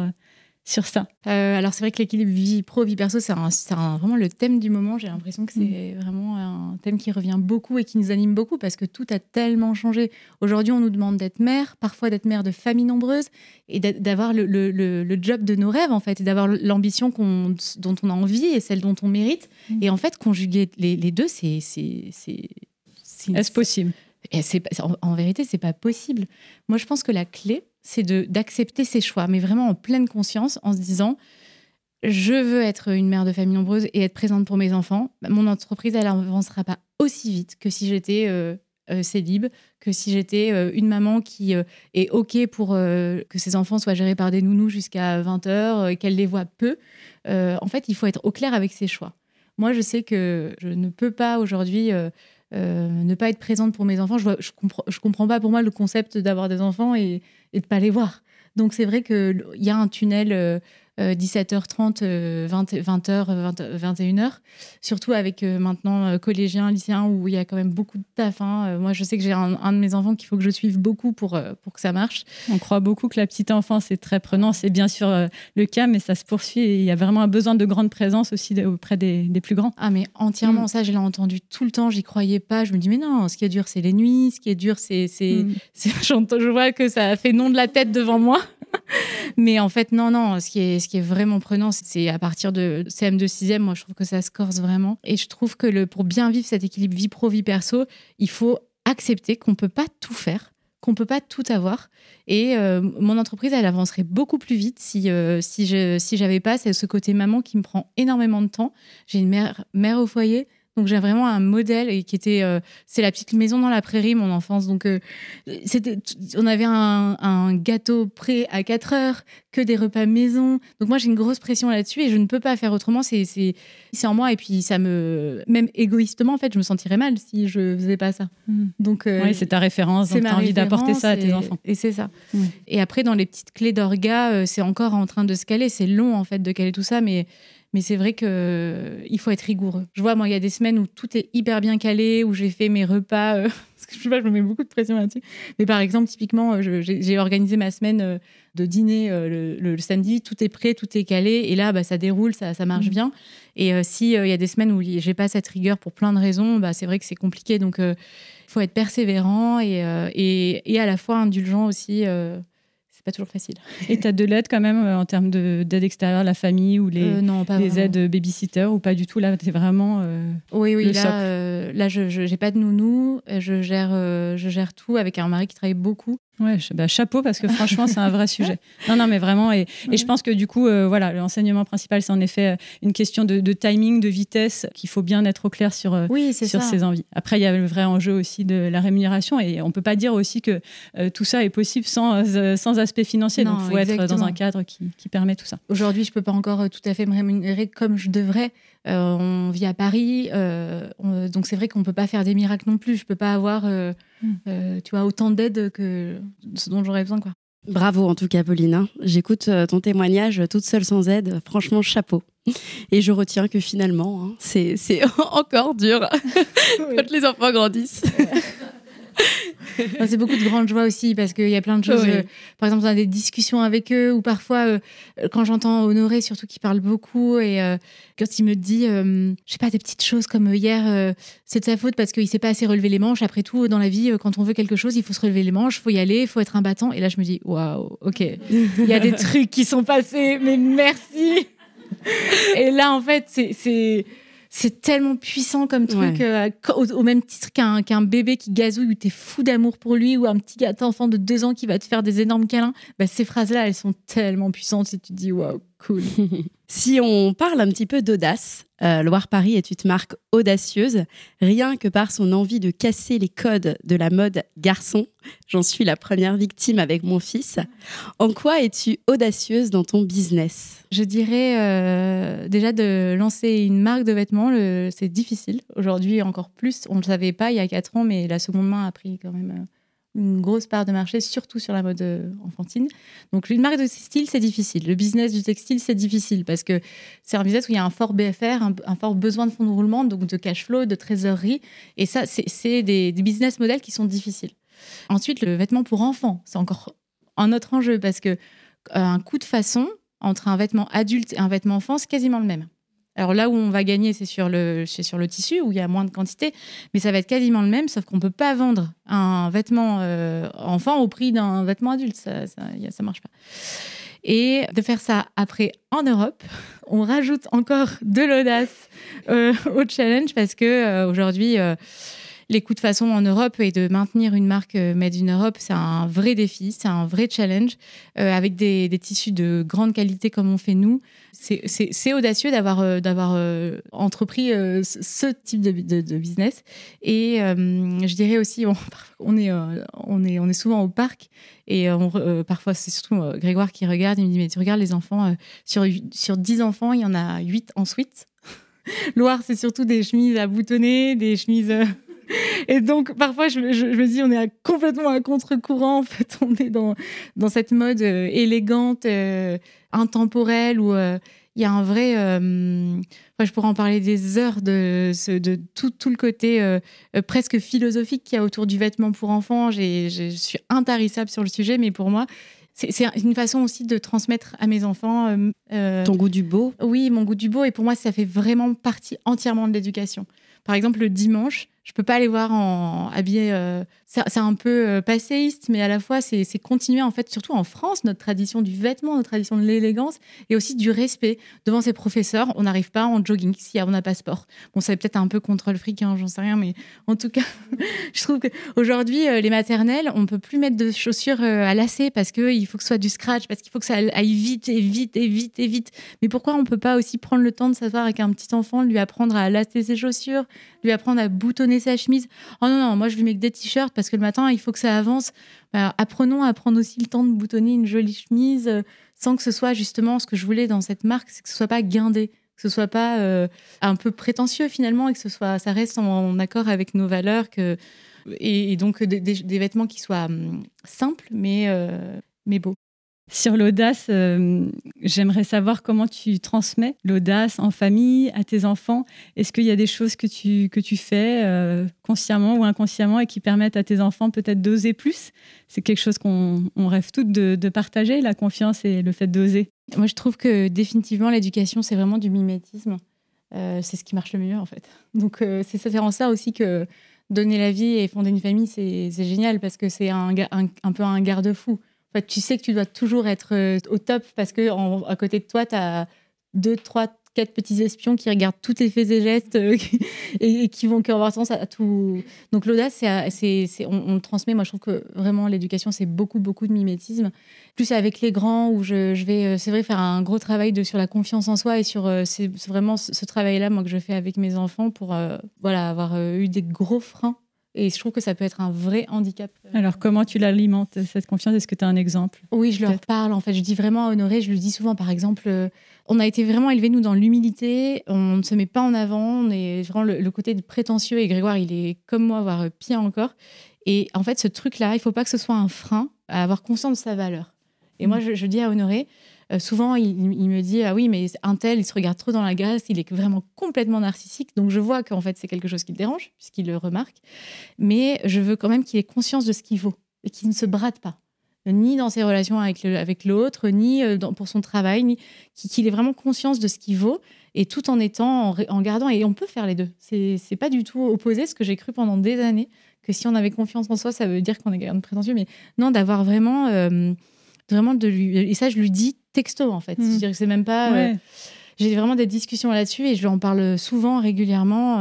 [SPEAKER 1] sur ça
[SPEAKER 4] euh, Alors c'est vrai que l'équilibre vie pro vie perso c'est vraiment le thème du moment. J'ai l'impression que c'est mm. vraiment un thème qui revient beaucoup et qui nous anime beaucoup parce que tout a tellement changé. Aujourd'hui on nous demande d'être mère, parfois d'être mère de famille nombreuse et d'avoir le, le, job de nos rêves en fait et d'avoir l'ambition dont on a envie et celle dont on mérite. Mm. Et en fait conjuguer les, les deux c'est
[SPEAKER 1] est-ce possible?
[SPEAKER 4] Et en, en, vérité, c'est pas possible. Moi, je pense que la clé, c'est d'accepter ses choix, mais vraiment en pleine conscience, en se disant je veux être une mère de famille nombreuse et être présente pour mes enfants. Mon entreprise, elle n'avancera pas aussi vite que si j'étais euh, euh célib, que si j'étais euh, une maman qui euh, est OK pour que ses enfants soient gérés par des nounous jusqu'à 20h, qu'elle les voit peu. en fait, il faut être au clair avec ses choix. Moi, je sais que je ne peux pas aujourd'hui euh, ne pas être présente pour mes enfants. Je, je, comprends, je comprends pas pour moi le concept d'avoir des enfants et, et de pas les voir. Donc c'est vrai qu'il y a un tunnel euh, 17h30, 20, h 20, 21h. Surtout avec euh, maintenant euh, collégiens, lycéens, où il y a quand même beaucoup de taf. Hein. Euh, moi, je sais que j'ai un, de mes enfants qu'il faut que je suive beaucoup pour, pour que ça marche.
[SPEAKER 1] On croit beaucoup que la petite enfance est très prenant. C'est bien sûr le cas, mais ça se poursuit. Et il y a vraiment un besoin de grande présence aussi auprès des, plus grands.
[SPEAKER 4] Ah, mais entièrement. Mm. Ça, je l'ai entendu tout le temps. J'y croyais pas. Je me dis, mais non, ce qui est dur, c'est les nuits. Ce qui est dur, c'est. Mm. [laughs] Je vois que ça a fait nom de la tête devant moi. [laughs] mais en fait, non, non. Ce qui est, vraiment prenant, c'est à partir de CM2 6e, moi, je trouve que ça se corse vraiment. Et je trouve que pour bien vivre cet équilibre vie pro, vie perso, il faut accepter qu'on peut pas tout faire qu'on peut pas tout avoir et euh, mon entreprise elle avancerait beaucoup plus vite si euh, je si j'avais pas ce côté maman qui me prend énormément de temps j'ai une mère au foyer donc j'ai vraiment un modèle et qui était, euh, c'est la petite maison dans la prairie, mon enfance. Donc euh, c'était, on avait un, gâteau prêt à 4 heures, que des repas maison. Donc moi j'ai une grosse pression là-dessus et je ne peux pas faire autrement. C'est, en moi et puis ça me, même égoïstement en fait, je me sentirais mal si je faisais pas ça.
[SPEAKER 1] Hmm. Donc euh, oui, c'est ta référence. Donc as envie d'apporter ça à tes enfants.
[SPEAKER 4] Et c'est ça. Et après dans les petites clés d'orga, c'est encore en train de se caler. C'est long en fait de caler tout ça, mais mais c'est vrai qu'il euh, faut être rigoureux. Je vois, moi, il y a des semaines où tout est hyper bien calé, où j'ai fait mes repas. Euh, [laughs] parce que je sais pas, je me mets beaucoup de pression là-dessus. Mais par exemple, typiquement, euh, j'ai organisé ma semaine de dîner le, samedi, tout est prêt, tout est calé. Et là, bah, ça déroule, ça, ça marche mmh. bien. Et s'il il y a des semaines où j'ai pas cette rigueur pour plein de raisons, bah, c'est vrai que c'est compliqué. Donc, il faut être persévérant et, et, et, à la fois indulgent aussi pas toujours facile.
[SPEAKER 1] Et tu as de l'aide quand même euh, en termes d'aide extérieure, la famille ou les, euh, non, pas les aides babysitter ou pas du tout? Là, tu es vraiment. Euh,
[SPEAKER 4] oui, oui, là, là je n'ai pas de nounou. Je gère, je gère tout avec un mari qui travaille beaucoup.
[SPEAKER 1] Ouais, bah, chapeau parce que franchement c'est un vrai sujet. Non, non, mais vraiment et, et je pense que du coup euh, voilà l'enseignement principal c'est en effet euh, une question de, timing, de vitesse qu'il faut bien être au clair sur euh, sur ses envies. Après il y a le vrai enjeu aussi de la rémunération et on peut pas dire aussi que tout ça est possible sans sans aspect financier. Donc il faut être dans un cadre qui, qui permet tout ça.
[SPEAKER 4] Aujourd'hui je peux pas encore tout à fait me rémunérer comme je devrais. on vit à Paris, donc c'est vrai qu'on peut pas faire des miracles non plus. Je peux pas avoir euh, tu vois, autant d'aide que ce dont j'aurais besoin. Quoi.
[SPEAKER 2] Bravo en tout cas, Pauline. Hein. J'écoute euh, ton témoignage toute seule sans aide. Franchement, chapeau. Et je retiens que finalement, hein, c'est [laughs] encore dur [laughs] quand les enfants grandissent.
[SPEAKER 4] C'est beaucoup de grande joie aussi parce qu'il y a plein de choses. Euh, par exemple, on a des discussions avec eux ou parfois, euh, quand j'entends Honoré, surtout qui parle beaucoup, et euh, quand il me dit, je sais pas, des petites choses comme hier, c'est de sa faute parce qu'il s'est pas assez relevé les manches. Après tout, dans la vie, quand on veut quelque chose, il faut se relever les manches, il faut y aller, il faut être un battant. Et là, je me dis, waouh, ok, il y a des trucs qui sont passés, mais merci. et là, en fait, c'est c'est tellement puissant comme truc, euh, au, même titre qu'un bébé qui gazouille où t'es fou d'amour pour lui, ou un petit enfant de deux ans qui va te faire des énormes câlins. Bah, ces phrases-là, elles sont tellement puissantes et tu te dis, waouh,
[SPEAKER 1] Cool. [laughs]
[SPEAKER 2] si on parle un petit peu d'audace, euh, Loire-Paris est une marque audacieuse, rien que par son envie de casser les codes de la mode garçon. J'en suis la première victime avec mon fils. En quoi es-tu audacieuse dans ton business?
[SPEAKER 4] Je dirais euh, déjà de lancer une marque de vêtements, c'est difficile. Aujourd'hui, encore plus. On ne le savait pas il y a quatre ans, mais la seconde main a pris quand même euh, une grosse part de marché, surtout sur la mode euh, enfantine. Donc, une marque de textile, c'est difficile. Le business du textile, c'est difficile parce que c'est un business où il y a un fort BFR, un, fort besoin de fonds de roulement, donc de cash flow, de trésorerie. Et ça, c'est des, business models qui sont difficiles. Ensuite, le vêtement pour enfants, c'est encore un autre enjeu parce que euh, un coût de façon entre un vêtement adulte et un vêtement enfant, c'est quasiment le même. Alors là où on va gagner, c'est sur le, sur le tissu, où il y a moins de quantité, mais ça va être quasiment le même, sauf qu'on ne peut pas vendre un vêtement euh, enfant au prix d'un vêtement adulte. Ça ne marche pas. Et de faire ça après en Europe, [laughs] on rajoute encore de l'audace euh, au challenge parce que euh, aujourd'hui, les coups de façon en Europe et de maintenir une marque made in Europe, c'est un vrai défi, c'est un vrai challenge avec des, tissus de grande qualité comme on fait nous c'est audacieux d'avoir euh, d'avoir euh, entrepris euh, ce type de, business. Et je dirais aussi, on, est, on, est, on est souvent au parc et parfois, c'est surtout Grégoire qui regarde. Il me dit Mais tu regardes les enfants, sur, sur 10 enfants, il y en a 8 en suite. [laughs] Loire, c'est surtout des chemises à boutonner, des chemises. [laughs] Et donc, parfois, je, me dis, on est complètement à contre-courant. En fait, [laughs] on est dans, dans cette mode élégante, intemporel où euh, il y a un vrai. Euh, je pourrais en parler des heures de, de tout, tout, le côté euh, presque philosophique qu'il y a autour du vêtement pour enfants. Je suis intarissable sur le sujet, mais pour moi, c'est une façon aussi de transmettre à mes enfants.
[SPEAKER 2] Ton goût du beau?
[SPEAKER 4] Oui, mon goût du beau. Et pour moi, ça fait vraiment partie entièrement de l'éducation. Par exemple, le dimanche, je peux pas les voir en habillé. Euh, c'est un peu euh, passéiste, mais à la fois c'est continuer en fait, surtout en France, notre tradition du vêtement, notre tradition de l'élégance et aussi du respect devant ses professeurs. On n'arrive pas en jogging si on n'a pas sport. Bon, ça peut-être un peu contre le fric, hein, j'en sais rien, mais en tout cas, [laughs] je trouve qu'aujourd'hui euh, les maternelles, on peut plus mettre de chaussures à lacets parce qu'il faut que ce soit du scratch, parce qu'il faut que ça aille vite et vite et vite et vite. Mais pourquoi on peut pas aussi prendre le temps de s'asseoir avec un petit enfant, lui apprendre à lacer ses chaussures, lui apprendre à boutonner sa chemise. Oh non, non, moi je lui mets que des t-shirts parce que le matin, il faut que ça avance. Bah, apprenons à prendre aussi le temps de boutonner une jolie chemise euh, sans que ce soit justement ce que je voulais dans cette marque, c'est que ce soit pas guindé, que ce soit pas euh, un peu prétentieux finalement et que ce soit, ça reste en, accord avec nos valeurs que, et, donc des, vêtements qui soient hum, simples mais, euh, mais beaux.
[SPEAKER 1] Sur l'audace, euh, j'aimerais savoir comment tu transmets l'audace en famille, à tes enfants. Est-ce qu'il y a des choses que tu, que tu fais euh, consciemment ou inconsciemment et qui permettent à tes enfants peut-être d'oser plus? C'est quelque chose qu'on rêve toutes de, partager, la confiance et le fait d'oser.
[SPEAKER 4] Moi, je trouve que définitivement, l'éducation, c'est vraiment du mimétisme. Euh, c'est ce qui marche le mieux, en fait. Donc, c'est en ça aussi que donner la vie et fonder une famille, c'est génial parce que c'est un peu un garde-fou tu sais que tu dois toujours être euh, au top parce que à côté de toi, tu as deux, trois, quatre petits espions qui regardent tous tes faits et gestes euh, [laughs] et, qui vont avoir tendance à, tout. Donc l'audace, c'est, on, le transmet. Moi, je trouve que vraiment l'éducation, c'est beaucoup, beaucoup de mimétisme. Plus avec les grands, où je, vais, euh, c'est vrai, faire un gros travail sur la confiance en soi et sur c'est vraiment ce, travail-là, moi, que je fais avec mes enfants pour voilà avoir eu des gros freins et je trouve que ça peut être un vrai handicap.
[SPEAKER 1] Alors, comment tu l'alimentes, cette confiance? Est-ce que tu as un exemple?
[SPEAKER 4] Oui, je leur parle. En fait, je dis vraiment à Honoré, je lui dis souvent, par exemple, euh, on a été vraiment élevés, nous, dans l'humilité. On ne se met pas en avant. On est vraiment le, côté prétentieux. Et Grégoire, il est comme moi, voire pire encore. Et en fait, ce truc-là, il ne faut pas que ce soit un frein à avoir conscience de sa valeur. Et moi, je, je dis à Honoré, euh, souvent, il, me dit Ah oui, mais un tel, il se regarde trop dans la glace, il est vraiment complètement narcissique. Donc, je vois qu'en fait, c'est quelque chose qui le dérange, puisqu'il le remarque. Mais je veux quand même qu'il ait conscience de ce qu'il vaut et qu'il ne se brade pas ni dans ses relations avec l'autre, ni euh, pour son travail, ni qu'il ait vraiment conscience de ce qu'il vaut, et tout en étant, en, gardant, et on peut faire les deux. C'est pas du tout opposé, ce que j'ai cru pendant des années, que si on avait confiance en soi, ça veut dire qu'on est quelqu'un de prétentieux, mais non, d'avoir vraiment, euh, vraiment de lui, et ça je lui dis texto en fait. Mm. C'est même pas. Euh, j'ai vraiment des discussions là-dessus et je en parle souvent, régulièrement,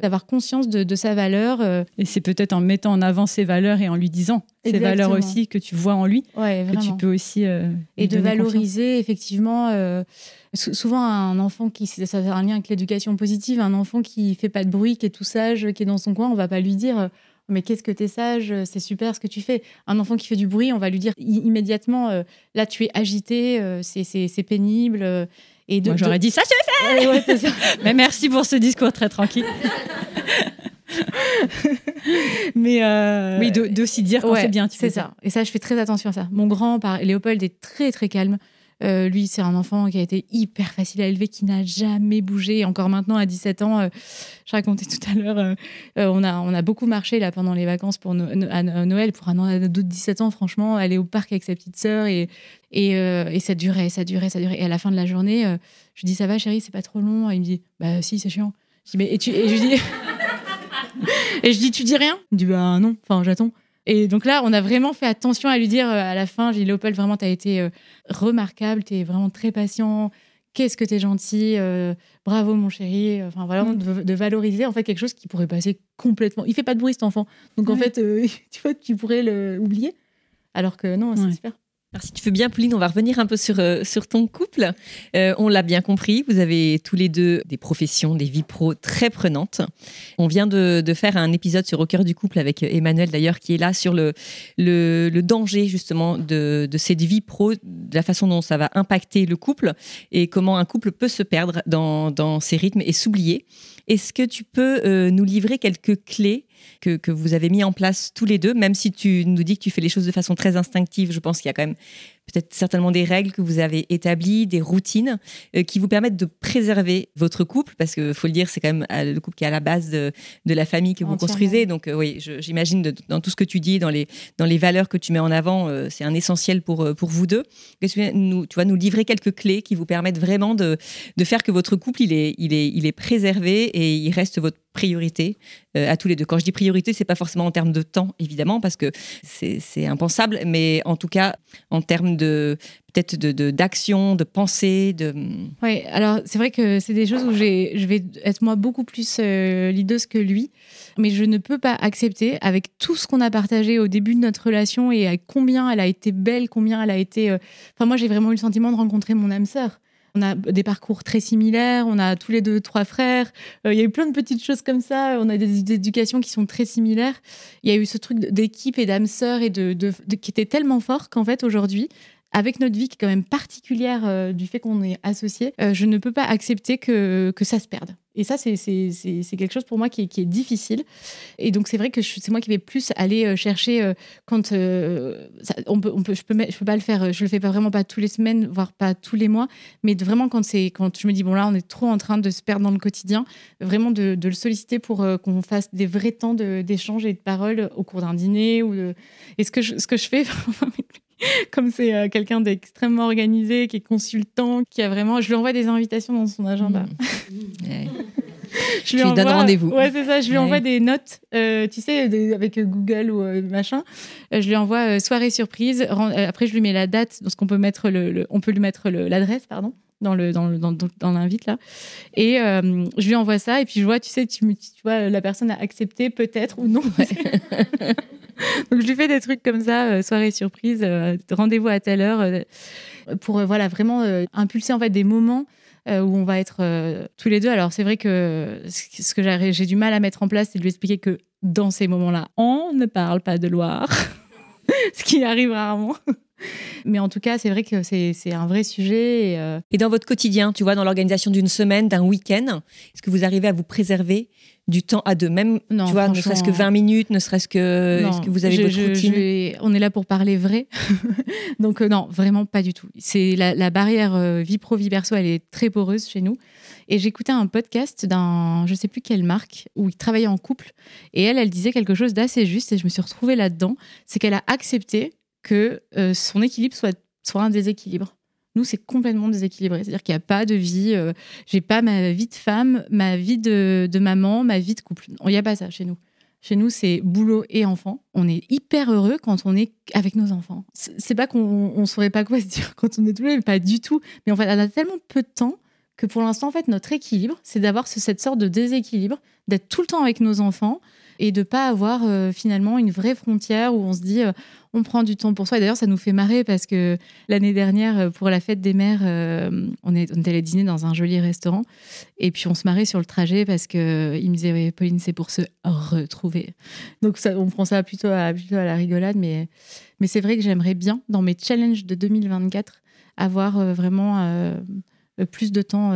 [SPEAKER 4] d'avoir conscience de, sa valeur.
[SPEAKER 1] Et c'est peut-être en mettant en avant ses valeurs et en lui disant ses valeurs aussi que tu vois en lui, que tu peux aussi.
[SPEAKER 4] et de valoriser, effectivement souvent un enfant qui ça a un lien avec l'éducation positive un enfant qui fait pas de bruit qui est tout sage qui est dans son coin on va pas lui dire mais qu'est-ce que tu es sage, c'est super ce que tu fais. Un enfant qui fait du bruit, on va lui dire immédiatement, euh, là tu es agité, euh, c'est pénible. Euh,
[SPEAKER 1] et Moi j'aurais dit ça, je fais [laughs] ça. [laughs] Mais merci pour ce discours très tranquille. [laughs]
[SPEAKER 4] mais
[SPEAKER 1] oui, d'aussi dire quand c'est bien.
[SPEAKER 4] C'est ça. Et ça, je fais très attention à ça. Mon grand, par... Léopold, est très très calme. Euh, lui, c'est un enfant qui a été hyper facile à élever, qui n'a jamais bougé. encore maintenant, à 17 ans, euh, je racontais tout à l'heure, euh, on, a, on a beaucoup marché là pendant les vacances pour à Noël. Pour un ado de 17 ans, franchement, aller au parc avec sa petite sœur et, et, ça durait, ça durait, ça durait. Et à la fin de la journée, je lui dis Ça va, chérie, c'est pas trop long Il me dit Bah si, c'est chiant. Je dis Mais et, tu, et je dis. [laughs] et je dis Tu dis rien? Il me dit Bah non, enfin, j'attends. Et donc là, on a vraiment fait attention à lui dire euh, à la fin, j'ai dit Léopold, vraiment, tu as été euh, remarquable, tu es vraiment très patient. Qu'est-ce que tu es gentil, euh, bravo mon chéri. Enfin voilà, mm. de, valoriser en fait quelque chose qui pourrait passer complètement. Il fait pas de bruit cet enfant, donc en fait, [laughs] tu vois, tu pourrais l'oublier. Alors que non, c'est super.
[SPEAKER 3] Si tu veux bien, Pauline, on va revenir un peu sur, euh, ton couple. Euh, on l'a bien compris, vous avez tous les deux des professions, des vies pro très prenantes. On vient de, faire un épisode sur Au cœur du couple avec Emmanuel, d'ailleurs, qui est là sur le, danger, justement, de, cette vie pro, de la façon dont ça va impacter le couple et comment un couple peut se perdre dans, dans ses rythmes et s'oublier. Est-ce que tu peux euh, nous livrer quelques clés que, vous avez mis en place tous les deux, même si tu nous dis que tu fais les choses de façon très instinctive, je pense qu'il y a quand même peut-être certainement des règles que vous avez établies, des routines euh, qui vous permettent de préserver votre couple, parce qu'il faut le dire, c'est quand même euh, le couple qui est à la base de, de la famille que vous construisez. Donc oui, j'imagine dans tout ce que tu dis, dans les, dans les valeurs que tu mets en avant, c'est un essentiel pour, pour vous deux. Que nous, tu vas nous livrer quelques clés qui vous permettent vraiment de, de faire que votre couple, il est, il est, il est préservé et il reste votre priorité euh, à tous les deux? Quand je dis priorité, c'est pas forcément en termes de temps, évidemment, parce que c'est impensable, mais en tout cas, en termes de peut-être d'action, de, de, pensée. De...
[SPEAKER 4] Oui, alors c'est vrai que c'est des choses où je vais être moi beaucoup plus euh, que lui, mais je ne peux pas accepter, avec tout ce qu'on a partagé au début de notre relation et à combien elle a été belle, combien elle a été... Euh, enfin, moi, j'ai vraiment eu le sentiment de rencontrer mon âme sœur. On a des parcours très similaires, on a tous les deux trois frères. Euh, il y a eu plein de petites choses comme ça. On a des, éducations qui sont très similaires. Il y a eu ce truc d'équipe et d'âme sœur et de, qui était tellement fort qu'en fait aujourd'hui, avec notre vie qui est quand même particulière euh, du fait qu'on est associé, euh, je ne peux pas accepter que, que ça se perde. Et ça, c'est quelque chose pour moi qui est, difficile. Et donc, c'est vrai que c'est moi qui vais plus aller euh, chercher quand on peut, on peut, je peux, peux pas le faire. Je le fais pas vraiment pas tous les semaines, voire pas tous les mois, mais vraiment quand quand je me dis bon là, on est trop en train de se perdre dans le quotidien, vraiment de, de le solliciter pour qu'on fasse des vrais temps d'échange et de parole au cours d'un dîner ou de... Et ce que je, ce que je fais [laughs] [laughs] comme c'est euh, quelqu'un d'extrêmement organisé, qui est consultant, qui a vraiment. Je lui envoie des invitations dans son agenda. [laughs]
[SPEAKER 3] Mmh. je lui, envoie... donne rendez-vous.
[SPEAKER 4] Ouais, c'est ça. Je lui envoie des notes, euh, tu sais, avec Google ou euh, machin. je lui envoie soirée surprise. après, je lui mets la date, donc qu'on peut mettre le, on peut lui mettre l'adresse, pardon dans le dans dans, dans l'invite là et je lui envoie ça et puis je vois tu sais tu, tu vois la personne a accepté peut-être ou non [laughs] Donc je lui fais des trucs comme ça, euh, soirée surprise, euh, rendez-vous à telle heure, euh, pour voilà vraiment impulser en fait des moments où on va être tous les deux. Alors c'est vrai que ce que j'ai du mal à mettre en place, c'est de lui expliquer que dans ces moments-là, on ne parle pas de Loire, [laughs] ce qui arrive rarement. [laughs] Mais en tout cas, c'est vrai que c'est un vrai sujet.
[SPEAKER 3] Et, et, dans votre quotidien, tu vois, dans l'organisation d'une semaine, d'un week-end, est-ce que vous arrivez à vous préserver du temps à deux, même tu vois, ne serait-ce que 20 minutes, ne serait-ce que est-ce que vous avez votre routine?
[SPEAKER 4] On est là pour parler vrai, [laughs] donc euh, non, vraiment pas du tout. C'est la, barrière euh, vie pro vie perso, elle est très poreuse chez nous. Et j'écoutais un podcast d'un, je sais plus quelle marque, où il travaillait en couple, et elle, elle disait quelque chose d'assez juste, et je me suis retrouvée là-dedans, c'est qu'elle a accepté que euh, son équilibre soit soit un déséquilibre. Nous, c'est complètement déséquilibré. C'est-à-dire qu'il n'y a pas de vie. Euh, j'ai pas ma vie de femme, ma vie de, maman, ma vie de couple. Il n'y a pas ça chez nous. Chez nous, c'est boulot et enfant. On est hyper heureux quand on est avec nos enfants. C'est pas qu'on ne saurait pas quoi se dire [laughs] quand on est tous les pas du tout. Mais en fait, on a tellement peu de temps que pour l'instant, en fait, notre équilibre, c'est d'avoir cette sorte de déséquilibre, d'être tout le temps avec nos enfants et de pas avoir euh, finalement une vraie frontière où on se dit euh, on prend du temps pour soi. Et d'ailleurs, ça nous fait marrer parce que l'année dernière, euh, pour la fête des mères, on, est, allé dîner dans un joli restaurant et puis on se marrait sur le trajet parce que il me disait oui, Pauline, c'est pour se retrouver. Donc ça, on prend ça plutôt à, plutôt à la rigolade, mais, mais c'est vrai que j'aimerais bien dans mes challenges de 2024 avoir vraiment plus de temps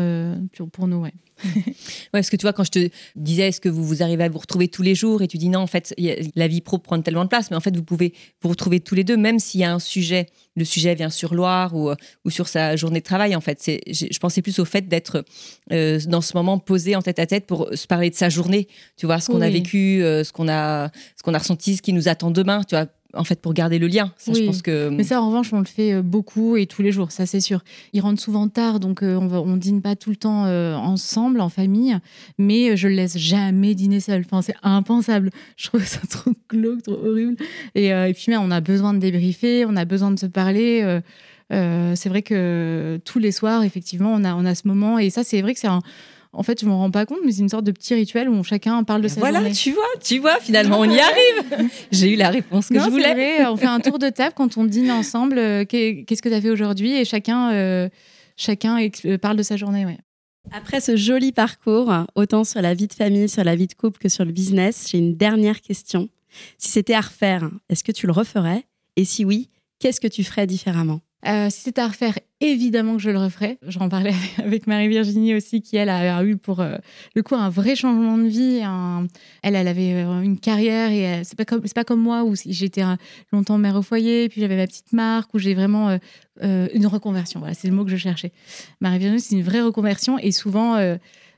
[SPEAKER 4] pour, pour nous. Ouais. [laughs]
[SPEAKER 3] ouais, parce que tu vois, quand je te disais, est-ce que vous, vous arrivez à vous retrouver tous les jours Et tu dis non, en fait, la vie pro prend tellement de place, mais en fait, vous pouvez vous retrouver tous les deux, même s'il y a un sujet, le sujet vient sur Loire ou, ou sur sa journée de travail. En fait, c'est, je pensais plus au fait d'être euh, dans ce moment posé en tête à tête pour se parler de sa journée, tu vois, ce qu'on a vécu, euh, ce qu'on a, ce qu'on a ressenti, ce qui nous attend demain, tu vois en fait pour garder le lien. je pense que...
[SPEAKER 4] Mais ça, en revanche, on le fait euh, beaucoup et tous les jours, ça c'est sûr. Ils rentrent souvent tard, donc euh, on, va, on dîne pas tout le temps euh, ensemble, en famille, mais je le laisse jamais dîner seul. Enfin, c'est impensable. [laughs] Je trouve ça trop glauque, trop horrible. Et, et puis, mais on a besoin de débriefer, on a besoin de se parler. c'est vrai que tous les soirs, effectivement, on a, on a ce moment. Et ça, c'est vrai que c'est un en fait, je m'en rends pas compte, mais c'est une sorte de petit rituel où chacun parle de sa
[SPEAKER 3] voilà,
[SPEAKER 4] journée.
[SPEAKER 3] Voilà, tu vois, tu vois, finalement, on y arrive. [laughs] J'ai eu la réponse que je voulais.
[SPEAKER 4] Vrai, on fait un tour de table quand on dîne ensemble. Euh, qu'est-ce que tu as fait aujourd'hui Et chacun, euh, chacun euh, parle de sa journée. Ouais.
[SPEAKER 2] Après ce joli parcours, autant sur la vie de famille, sur la vie de couple que sur le business, j'ai une dernière question. Si c'était à refaire, est-ce que tu le referais? Et si oui, qu'est-ce que tu ferais différemment?
[SPEAKER 4] Euh, si c'était à refaire, évidemment que je le referais. J'en parlais [laughs] avec Marie-Virginie aussi, qui, elle, a eu pour euh, le coup un vrai changement de vie. Elle, elle avait euh, une carrière et c'est pas, comme, pas comme moi où j'étais longtemps mère au foyer, puis j'avais ma petite marque, où j'ai vraiment une reconversion. Voilà, c'est le mot que je cherchais. Marie-Virginie, c'est une vraie reconversion et souvent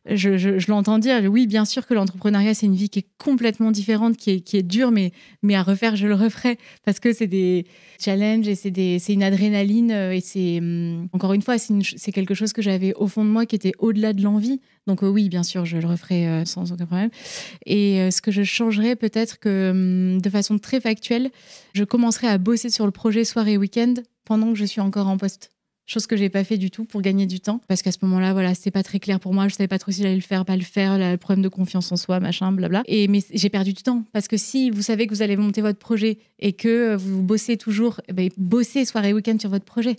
[SPEAKER 4] je, l'entends dire, oui, bien sûr que l'entrepreneuriat, c'est une vie qui est complètement différente, qui est, qui est dure, mais, mais à refaire, je le referai parce que c'est des challenges et c'est une adrénaline. Euh, et c'est, hum, encore une fois, c'est quelque chose que j'avais au fond de moi qui était au-delà de l'envie. Donc, euh, oui, bien sûr, je le referai euh, sans aucun problème. Et ce que je changerais, peut-être que hum, de façon très factuelle, je commencerai à bosser sur le projet soirée et week-end pendant que je suis encore en poste chose que j'ai pas fait du tout pour gagner du temps. Parce qu'à ce moment-là voilà c'était pas très clair pour moi. Je savais pas trop si j'allais le faire pas le faire le problème de confiance en soi machin blabla. Et mais j'ai perdu du temps. Parce que si vous savez que vous allez monter votre projet et que vous bossez toujours eh ben, bossez soirée week-end sur votre projet.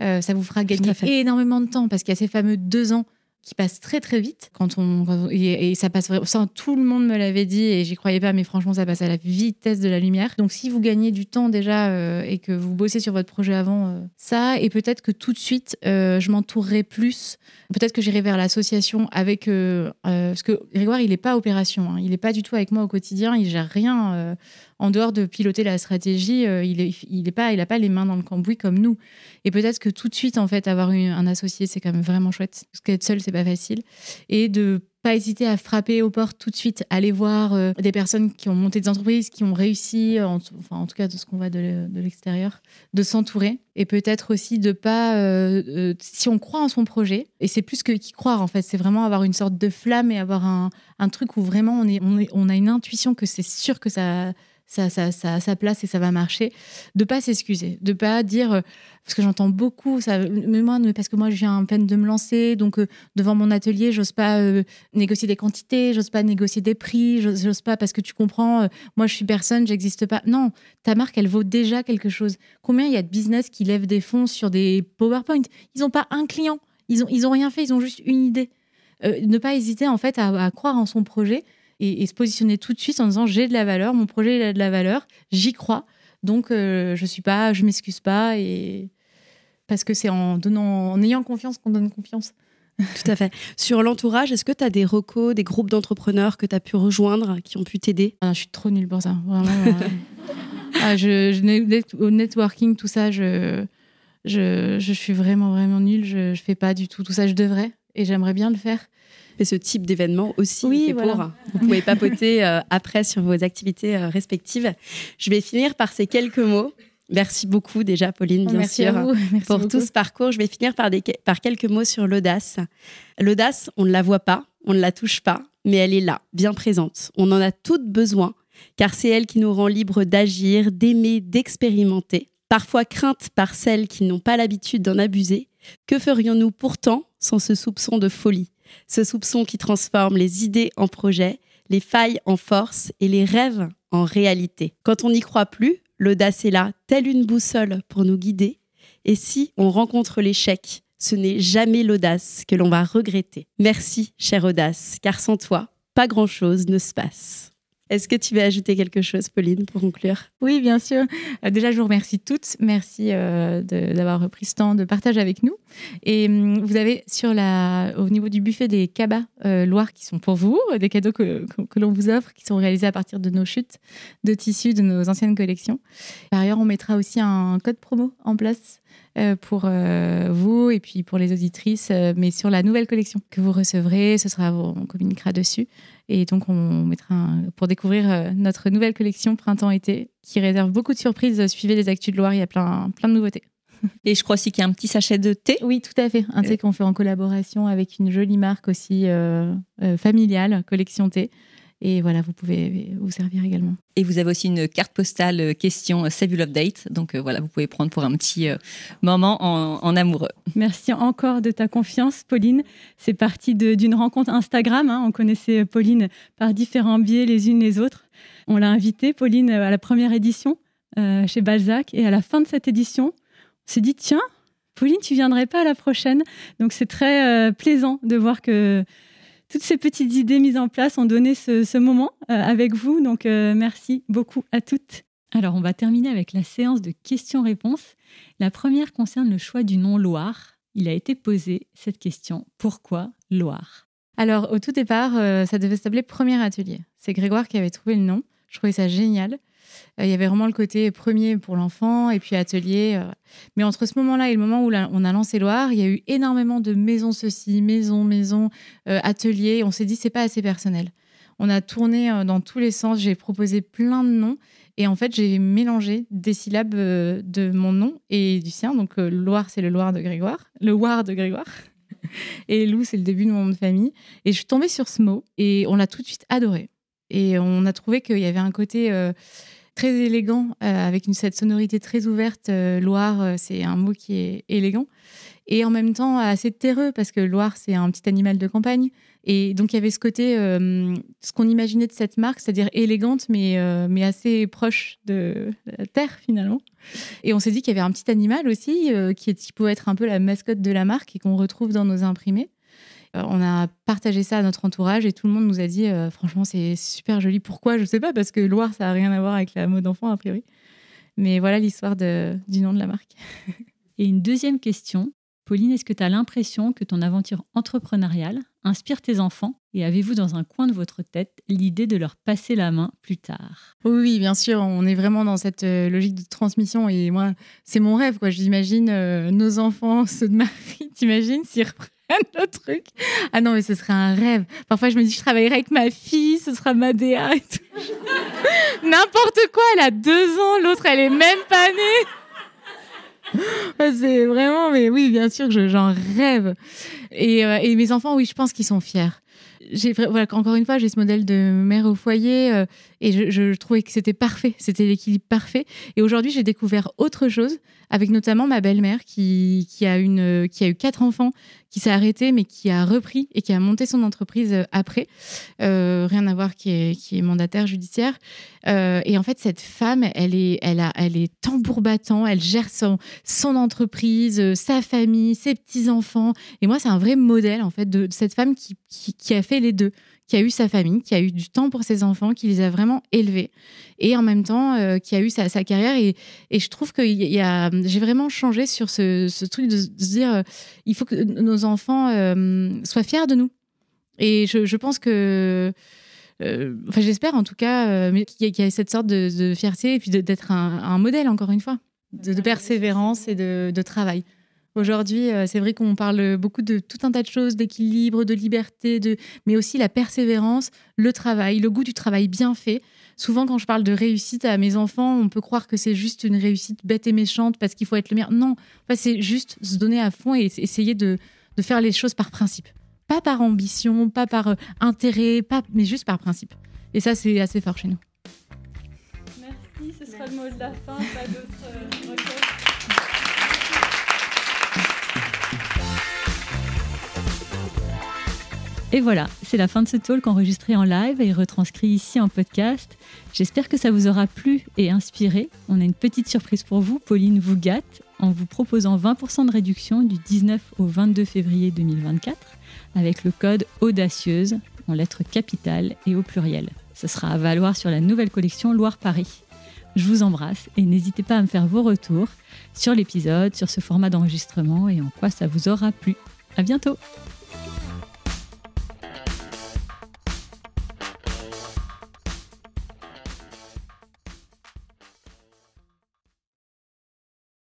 [SPEAKER 4] Euh, ça vous fera gagner énormément de temps. Parce qu'il y a ces fameux deux ans qui passe très très vite quand on, et, ça passe ça, tout le monde me l'avait dit et j'y croyais pas mais franchement ça passe à la vitesse de la lumière donc si vous gagnez du temps déjà euh, et que vous bossez sur votre projet avant euh, ça et peut-être que tout de suite euh, je m'entourerai plus peut-être que j'irai vers l'association avec parce que Grégoire il est pas opération hein. il est pas du tout avec moi au quotidien il gère rien en dehors de piloter la stratégie, euh, il est pas, pas les mains dans le cambouis comme nous. Et peut-être que tout de suite, en fait, avoir un associé, c'est quand même vraiment chouette. Parce qu'être seul, c'est pas facile. Et de pas hésiter à frapper aux portes tout de suite, aller voir euh, des personnes qui ont monté des entreprises, qui ont réussi, en, enfin en tout cas de ce qu'on voit de, l'extérieur, de s'entourer et peut-être aussi de pas, euh, si on croit en son projet, et c'est plus que qu'y croire en fait, c'est vraiment avoir une sorte de flamme et avoir un, truc où vraiment est, on a une intuition que c'est sûr que ça ça, ça, ça, a sa place et ça va marcher. De pas s'excuser, de pas dire, euh, parce que j'entends beaucoup, ça, mais moi, parce que moi, je viens à peine de me lancer, donc euh, devant mon atelier, j'ose pas euh, négocier des quantités, j'ose pas négocier des prix, j'ose pas parce que tu comprends, moi, je suis personne, j'existe pas. Non, ta marque, elle vaut déjà quelque chose. Combien il y a de business qui lèvent des fonds sur des PowerPoint? Ils n'ont pas un client, ils ont, ils ont rien fait, ils ont juste une idée. ne pas hésiter en fait à croire en son projet et, se positionner tout de suite en disant j'ai de la valeur, mon projet il a de la valeur, j'y crois. Donc euh, je suis pas, je m'excuse pas et parce que c'est en donnant, en ayant confiance qu'on donne confiance.
[SPEAKER 2] Tout à fait. Sur l'entourage, est-ce que tu as des recos, des groupes d'entrepreneurs que tu as pu rejoindre qui ont pu t'aider?
[SPEAKER 4] Ah, Je suis trop nulle pour ça. Vraiment. ah, je, au networking, tout ça, je, je, je, suis vraiment, vraiment nulle. Je ne fais pas du tout tout ça. Je devrais et j'aimerais bien le faire
[SPEAKER 2] et ce type d'événement aussi. Oui, pour. Vous pouvez papoter euh, après sur vos activités euh, respectives. Je vais finir par ces quelques mots. Merci beaucoup déjà, Pauline, bien sûr, pour tout ce parcours. Je vais finir par, des, par quelques mots sur l'audace. L'audace, on ne la voit pas, on ne la touche pas, mais elle est là, bien présente. On en a toutes besoin, car c'est elle qui nous rend libres d'agir, d'aimer, d'expérimenter. Parfois crainte par celles qui n'ont pas l'habitude d'en abuser. Que ferions-nous pourtant sont ce soupçon de folie, ce soupçon qui transforme les idées en projets, les failles en force et les rêves en réalité. Quand on n'y croit plus, l'audace est là, telle une boussole pour nous guider. Et si on rencontre l'échec, ce n'est jamais l'audace que l'on va regretter. Merci, chère audace, car sans toi, pas grand-chose ne se passe. Est-ce que tu veux ajouter quelque chose, Pauline, pour conclure?
[SPEAKER 4] Oui, bien sûr. Euh, déjà, je vous remercie toutes. Merci euh, d'avoir repris ce temps de partage avec nous. Et hum, vous avez sur la, au niveau du buffet des cabas euh, Loire qui sont pour vous, des cadeaux que, que, l'on vous offre, qui sont réalisés à partir de nos chutes de tissus de nos anciennes collections. Par ailleurs, on mettra aussi un code promo en place pour vous et puis pour les auditrices, mais sur la nouvelle collection que vous recevrez, ce sera, on communiquera dessus. Et donc, on mettra pour découvrir euh, notre nouvelle collection printemps-été qui réserve beaucoup de surprises. Suivez les Actus de Loire, il y a plein, plein de nouveautés. [laughs]
[SPEAKER 3] Et je crois aussi qu'il y a un petit sachet de thé.
[SPEAKER 4] Oui, tout à fait. Un thé qu'on fait en collaboration avec une jolie marque aussi euh, euh, familiale, Collection Thé. Et voilà, vous pouvez vous servir également.
[SPEAKER 3] Et vous avez aussi une carte postale euh, question euh, Save You Love Date. Donc euh, voilà, vous pouvez prendre pour un petit moment en, amoureux.
[SPEAKER 1] Merci encore de ta confiance, Pauline. C'est parti d'une rencontre Instagram. Hein. On connaissait Pauline par différents biais, les unes les autres. On l'a invitée, Pauline, à la première édition chez Balzac. Et à la fin de cette édition, on s'est dit tiens, Pauline, tu viendrais pas à la prochaine. Donc c'est très plaisant de voir que toutes ces petites idées mises en place ont donné ce, moment euh, avec vous. Donc, euh, merci beaucoup à toutes. Alors, on va terminer avec la séance de questions-réponses. La première concerne le choix du nom Loire. Il a été posé cette question pourquoi Loire?
[SPEAKER 4] Alors, au tout départ, euh, ça devait s'appeler Premier Atelier. C'est Grégoire qui avait trouvé le nom. Je trouvais ça génial. Euh, il y avait vraiment le côté premier pour l'enfant et puis atelier. Euh. Mais entre ce moment-là et le moment où on a lancé Loire, il y a eu énormément de maisons ceci, maisons, maisons, euh, ateliers. On s'est dit c'est pas assez personnel. On a tourné dans tous les sens. J'ai proposé plein de noms. Et en fait, j'ai mélangé des syllabes de mon nom et du sien. Donc, Loire, c'est le Loire de Grégoire. Le Loire de Grégoire. [laughs] Et Lou, c'est le début de mon nom de famille. Et je suis tombée sur ce mot et on l'a tout de suite adoré. Et on a trouvé qu'il y avait un côté très élégant, euh, avec une, cette sonorité très ouverte. Euh, Loire, euh, c'est un mot qui est élégant. Et en même temps, assez terreux, parce que Loire, c'est un petit animal de campagne. Et donc, il y avait ce côté, ce qu'on imaginait de cette marque, c'est-à-dire élégante, mais, mais assez proche de la terre, finalement. Et on s'est dit qu'il y avait un petit animal aussi, qui, qui pouvait être un peu la mascotte de la marque et qu'on retrouve dans nos imprimés. Euh, on a partagé ça à notre entourage et tout le monde nous a dit euh, franchement c'est super joli. Pourquoi? Je sais pas parce que Loire ça a rien à voir avec la mode enfant a priori. Mais voilà l'histoire du nom de la marque. [laughs]
[SPEAKER 1] et une deuxième question. Pauline, est-ce que tu as l'impression que ton aventure entrepreneuriale inspire tes enfants? Et avez-vous dans un coin de votre tête l'idée de leur passer la main plus tard?
[SPEAKER 4] Oui, bien sûr, on est vraiment dans cette euh, logique de transmission et moi, c'est mon rêve. quoi. J'imagine nos enfants, ceux de Marie, [laughs] t'imagines s'ils reprennent [laughs] truc. Ah non, mais ce serait un rêve. Parfois, je me dis, je travaillerai avec ma fille, ce sera ma DA et tout. [laughs] N'importe quoi, elle a deux ans, l'autre, elle est même pas née. [laughs] C'est vraiment, mais oui, bien sûr j'en rêve. Et, euh, et, mes enfants, oui, je pense qu'ils sont fiers. Voilà, encore une fois, j'ai ce modèle de mère au foyer euh, et je, je, trouvais que c'était parfait, c'était l'équilibre parfait. Et aujourd'hui, j'ai découvert autre chose avec notamment ma belle-mère qui, qui, une, qui a eu quatre enfants, qui s'est arrêtée, mais qui a repris et qui a monté son entreprise euh, après. Euh, rien à voir, qui est, qui est mandataire judiciaire. Euh, et en fait, cette femme, elle est, elle a, elle est tambour battant, elle gère son, son entreprise, sa famille, ses petits-enfants. Et moi, c'est un vrai modèle, en fait, de, cette femme qui, qui a fait les deux qui a eu sa famille, qui a eu du temps pour ses enfants, qui les a vraiment élevés, et en même temps euh, qui a eu sa, carrière. Et, et, je trouve que y a, j'ai vraiment changé sur ce, ce truc de, se dire, euh, il faut que nos enfants euh, soient fiers de nous. Et je, je pense que enfin j'espère en tout cas qu'il y, a cette sorte de, fierté et puis d'être un, un, modèle encore une fois de, de persévérance et de, travail. Aujourd'hui, euh, c'est vrai qu'on parle beaucoup de tout un tas de choses, d'équilibre, de liberté, de... mais aussi la persévérance, le travail, le goût du travail bien fait. Souvent, quand je parle de réussite à mes enfants, on peut croire que c'est juste une réussite bête et méchante parce qu'il faut être le meilleur. Non, c'est juste se donner à fond et essayer de, faire les choses par principe. Pas par ambition, pas par euh, intérêt, mais juste par principe. Et ça, c'est assez fort chez nous.
[SPEAKER 1] Merci, ce sera le mot de la fin. Pas d'autres euh, Et voilà, c'est la fin de ce talk enregistré en live et retranscrit ici en podcast. J'espère que ça vous aura plu et inspiré. On a une petite surprise pour vous. Pauline vous gâte en vous proposant 20% de réduction du 19 au 22 février 2024 avec le code audacieuse en lettres capitales et au pluriel. Ce sera à valoir sur la nouvelle collection Loire-Paris. Je vous embrasse et n'hésitez pas à me faire vos retours sur l'épisode, sur ce format d'enregistrement et en quoi ça vous aura plu. À bientôt!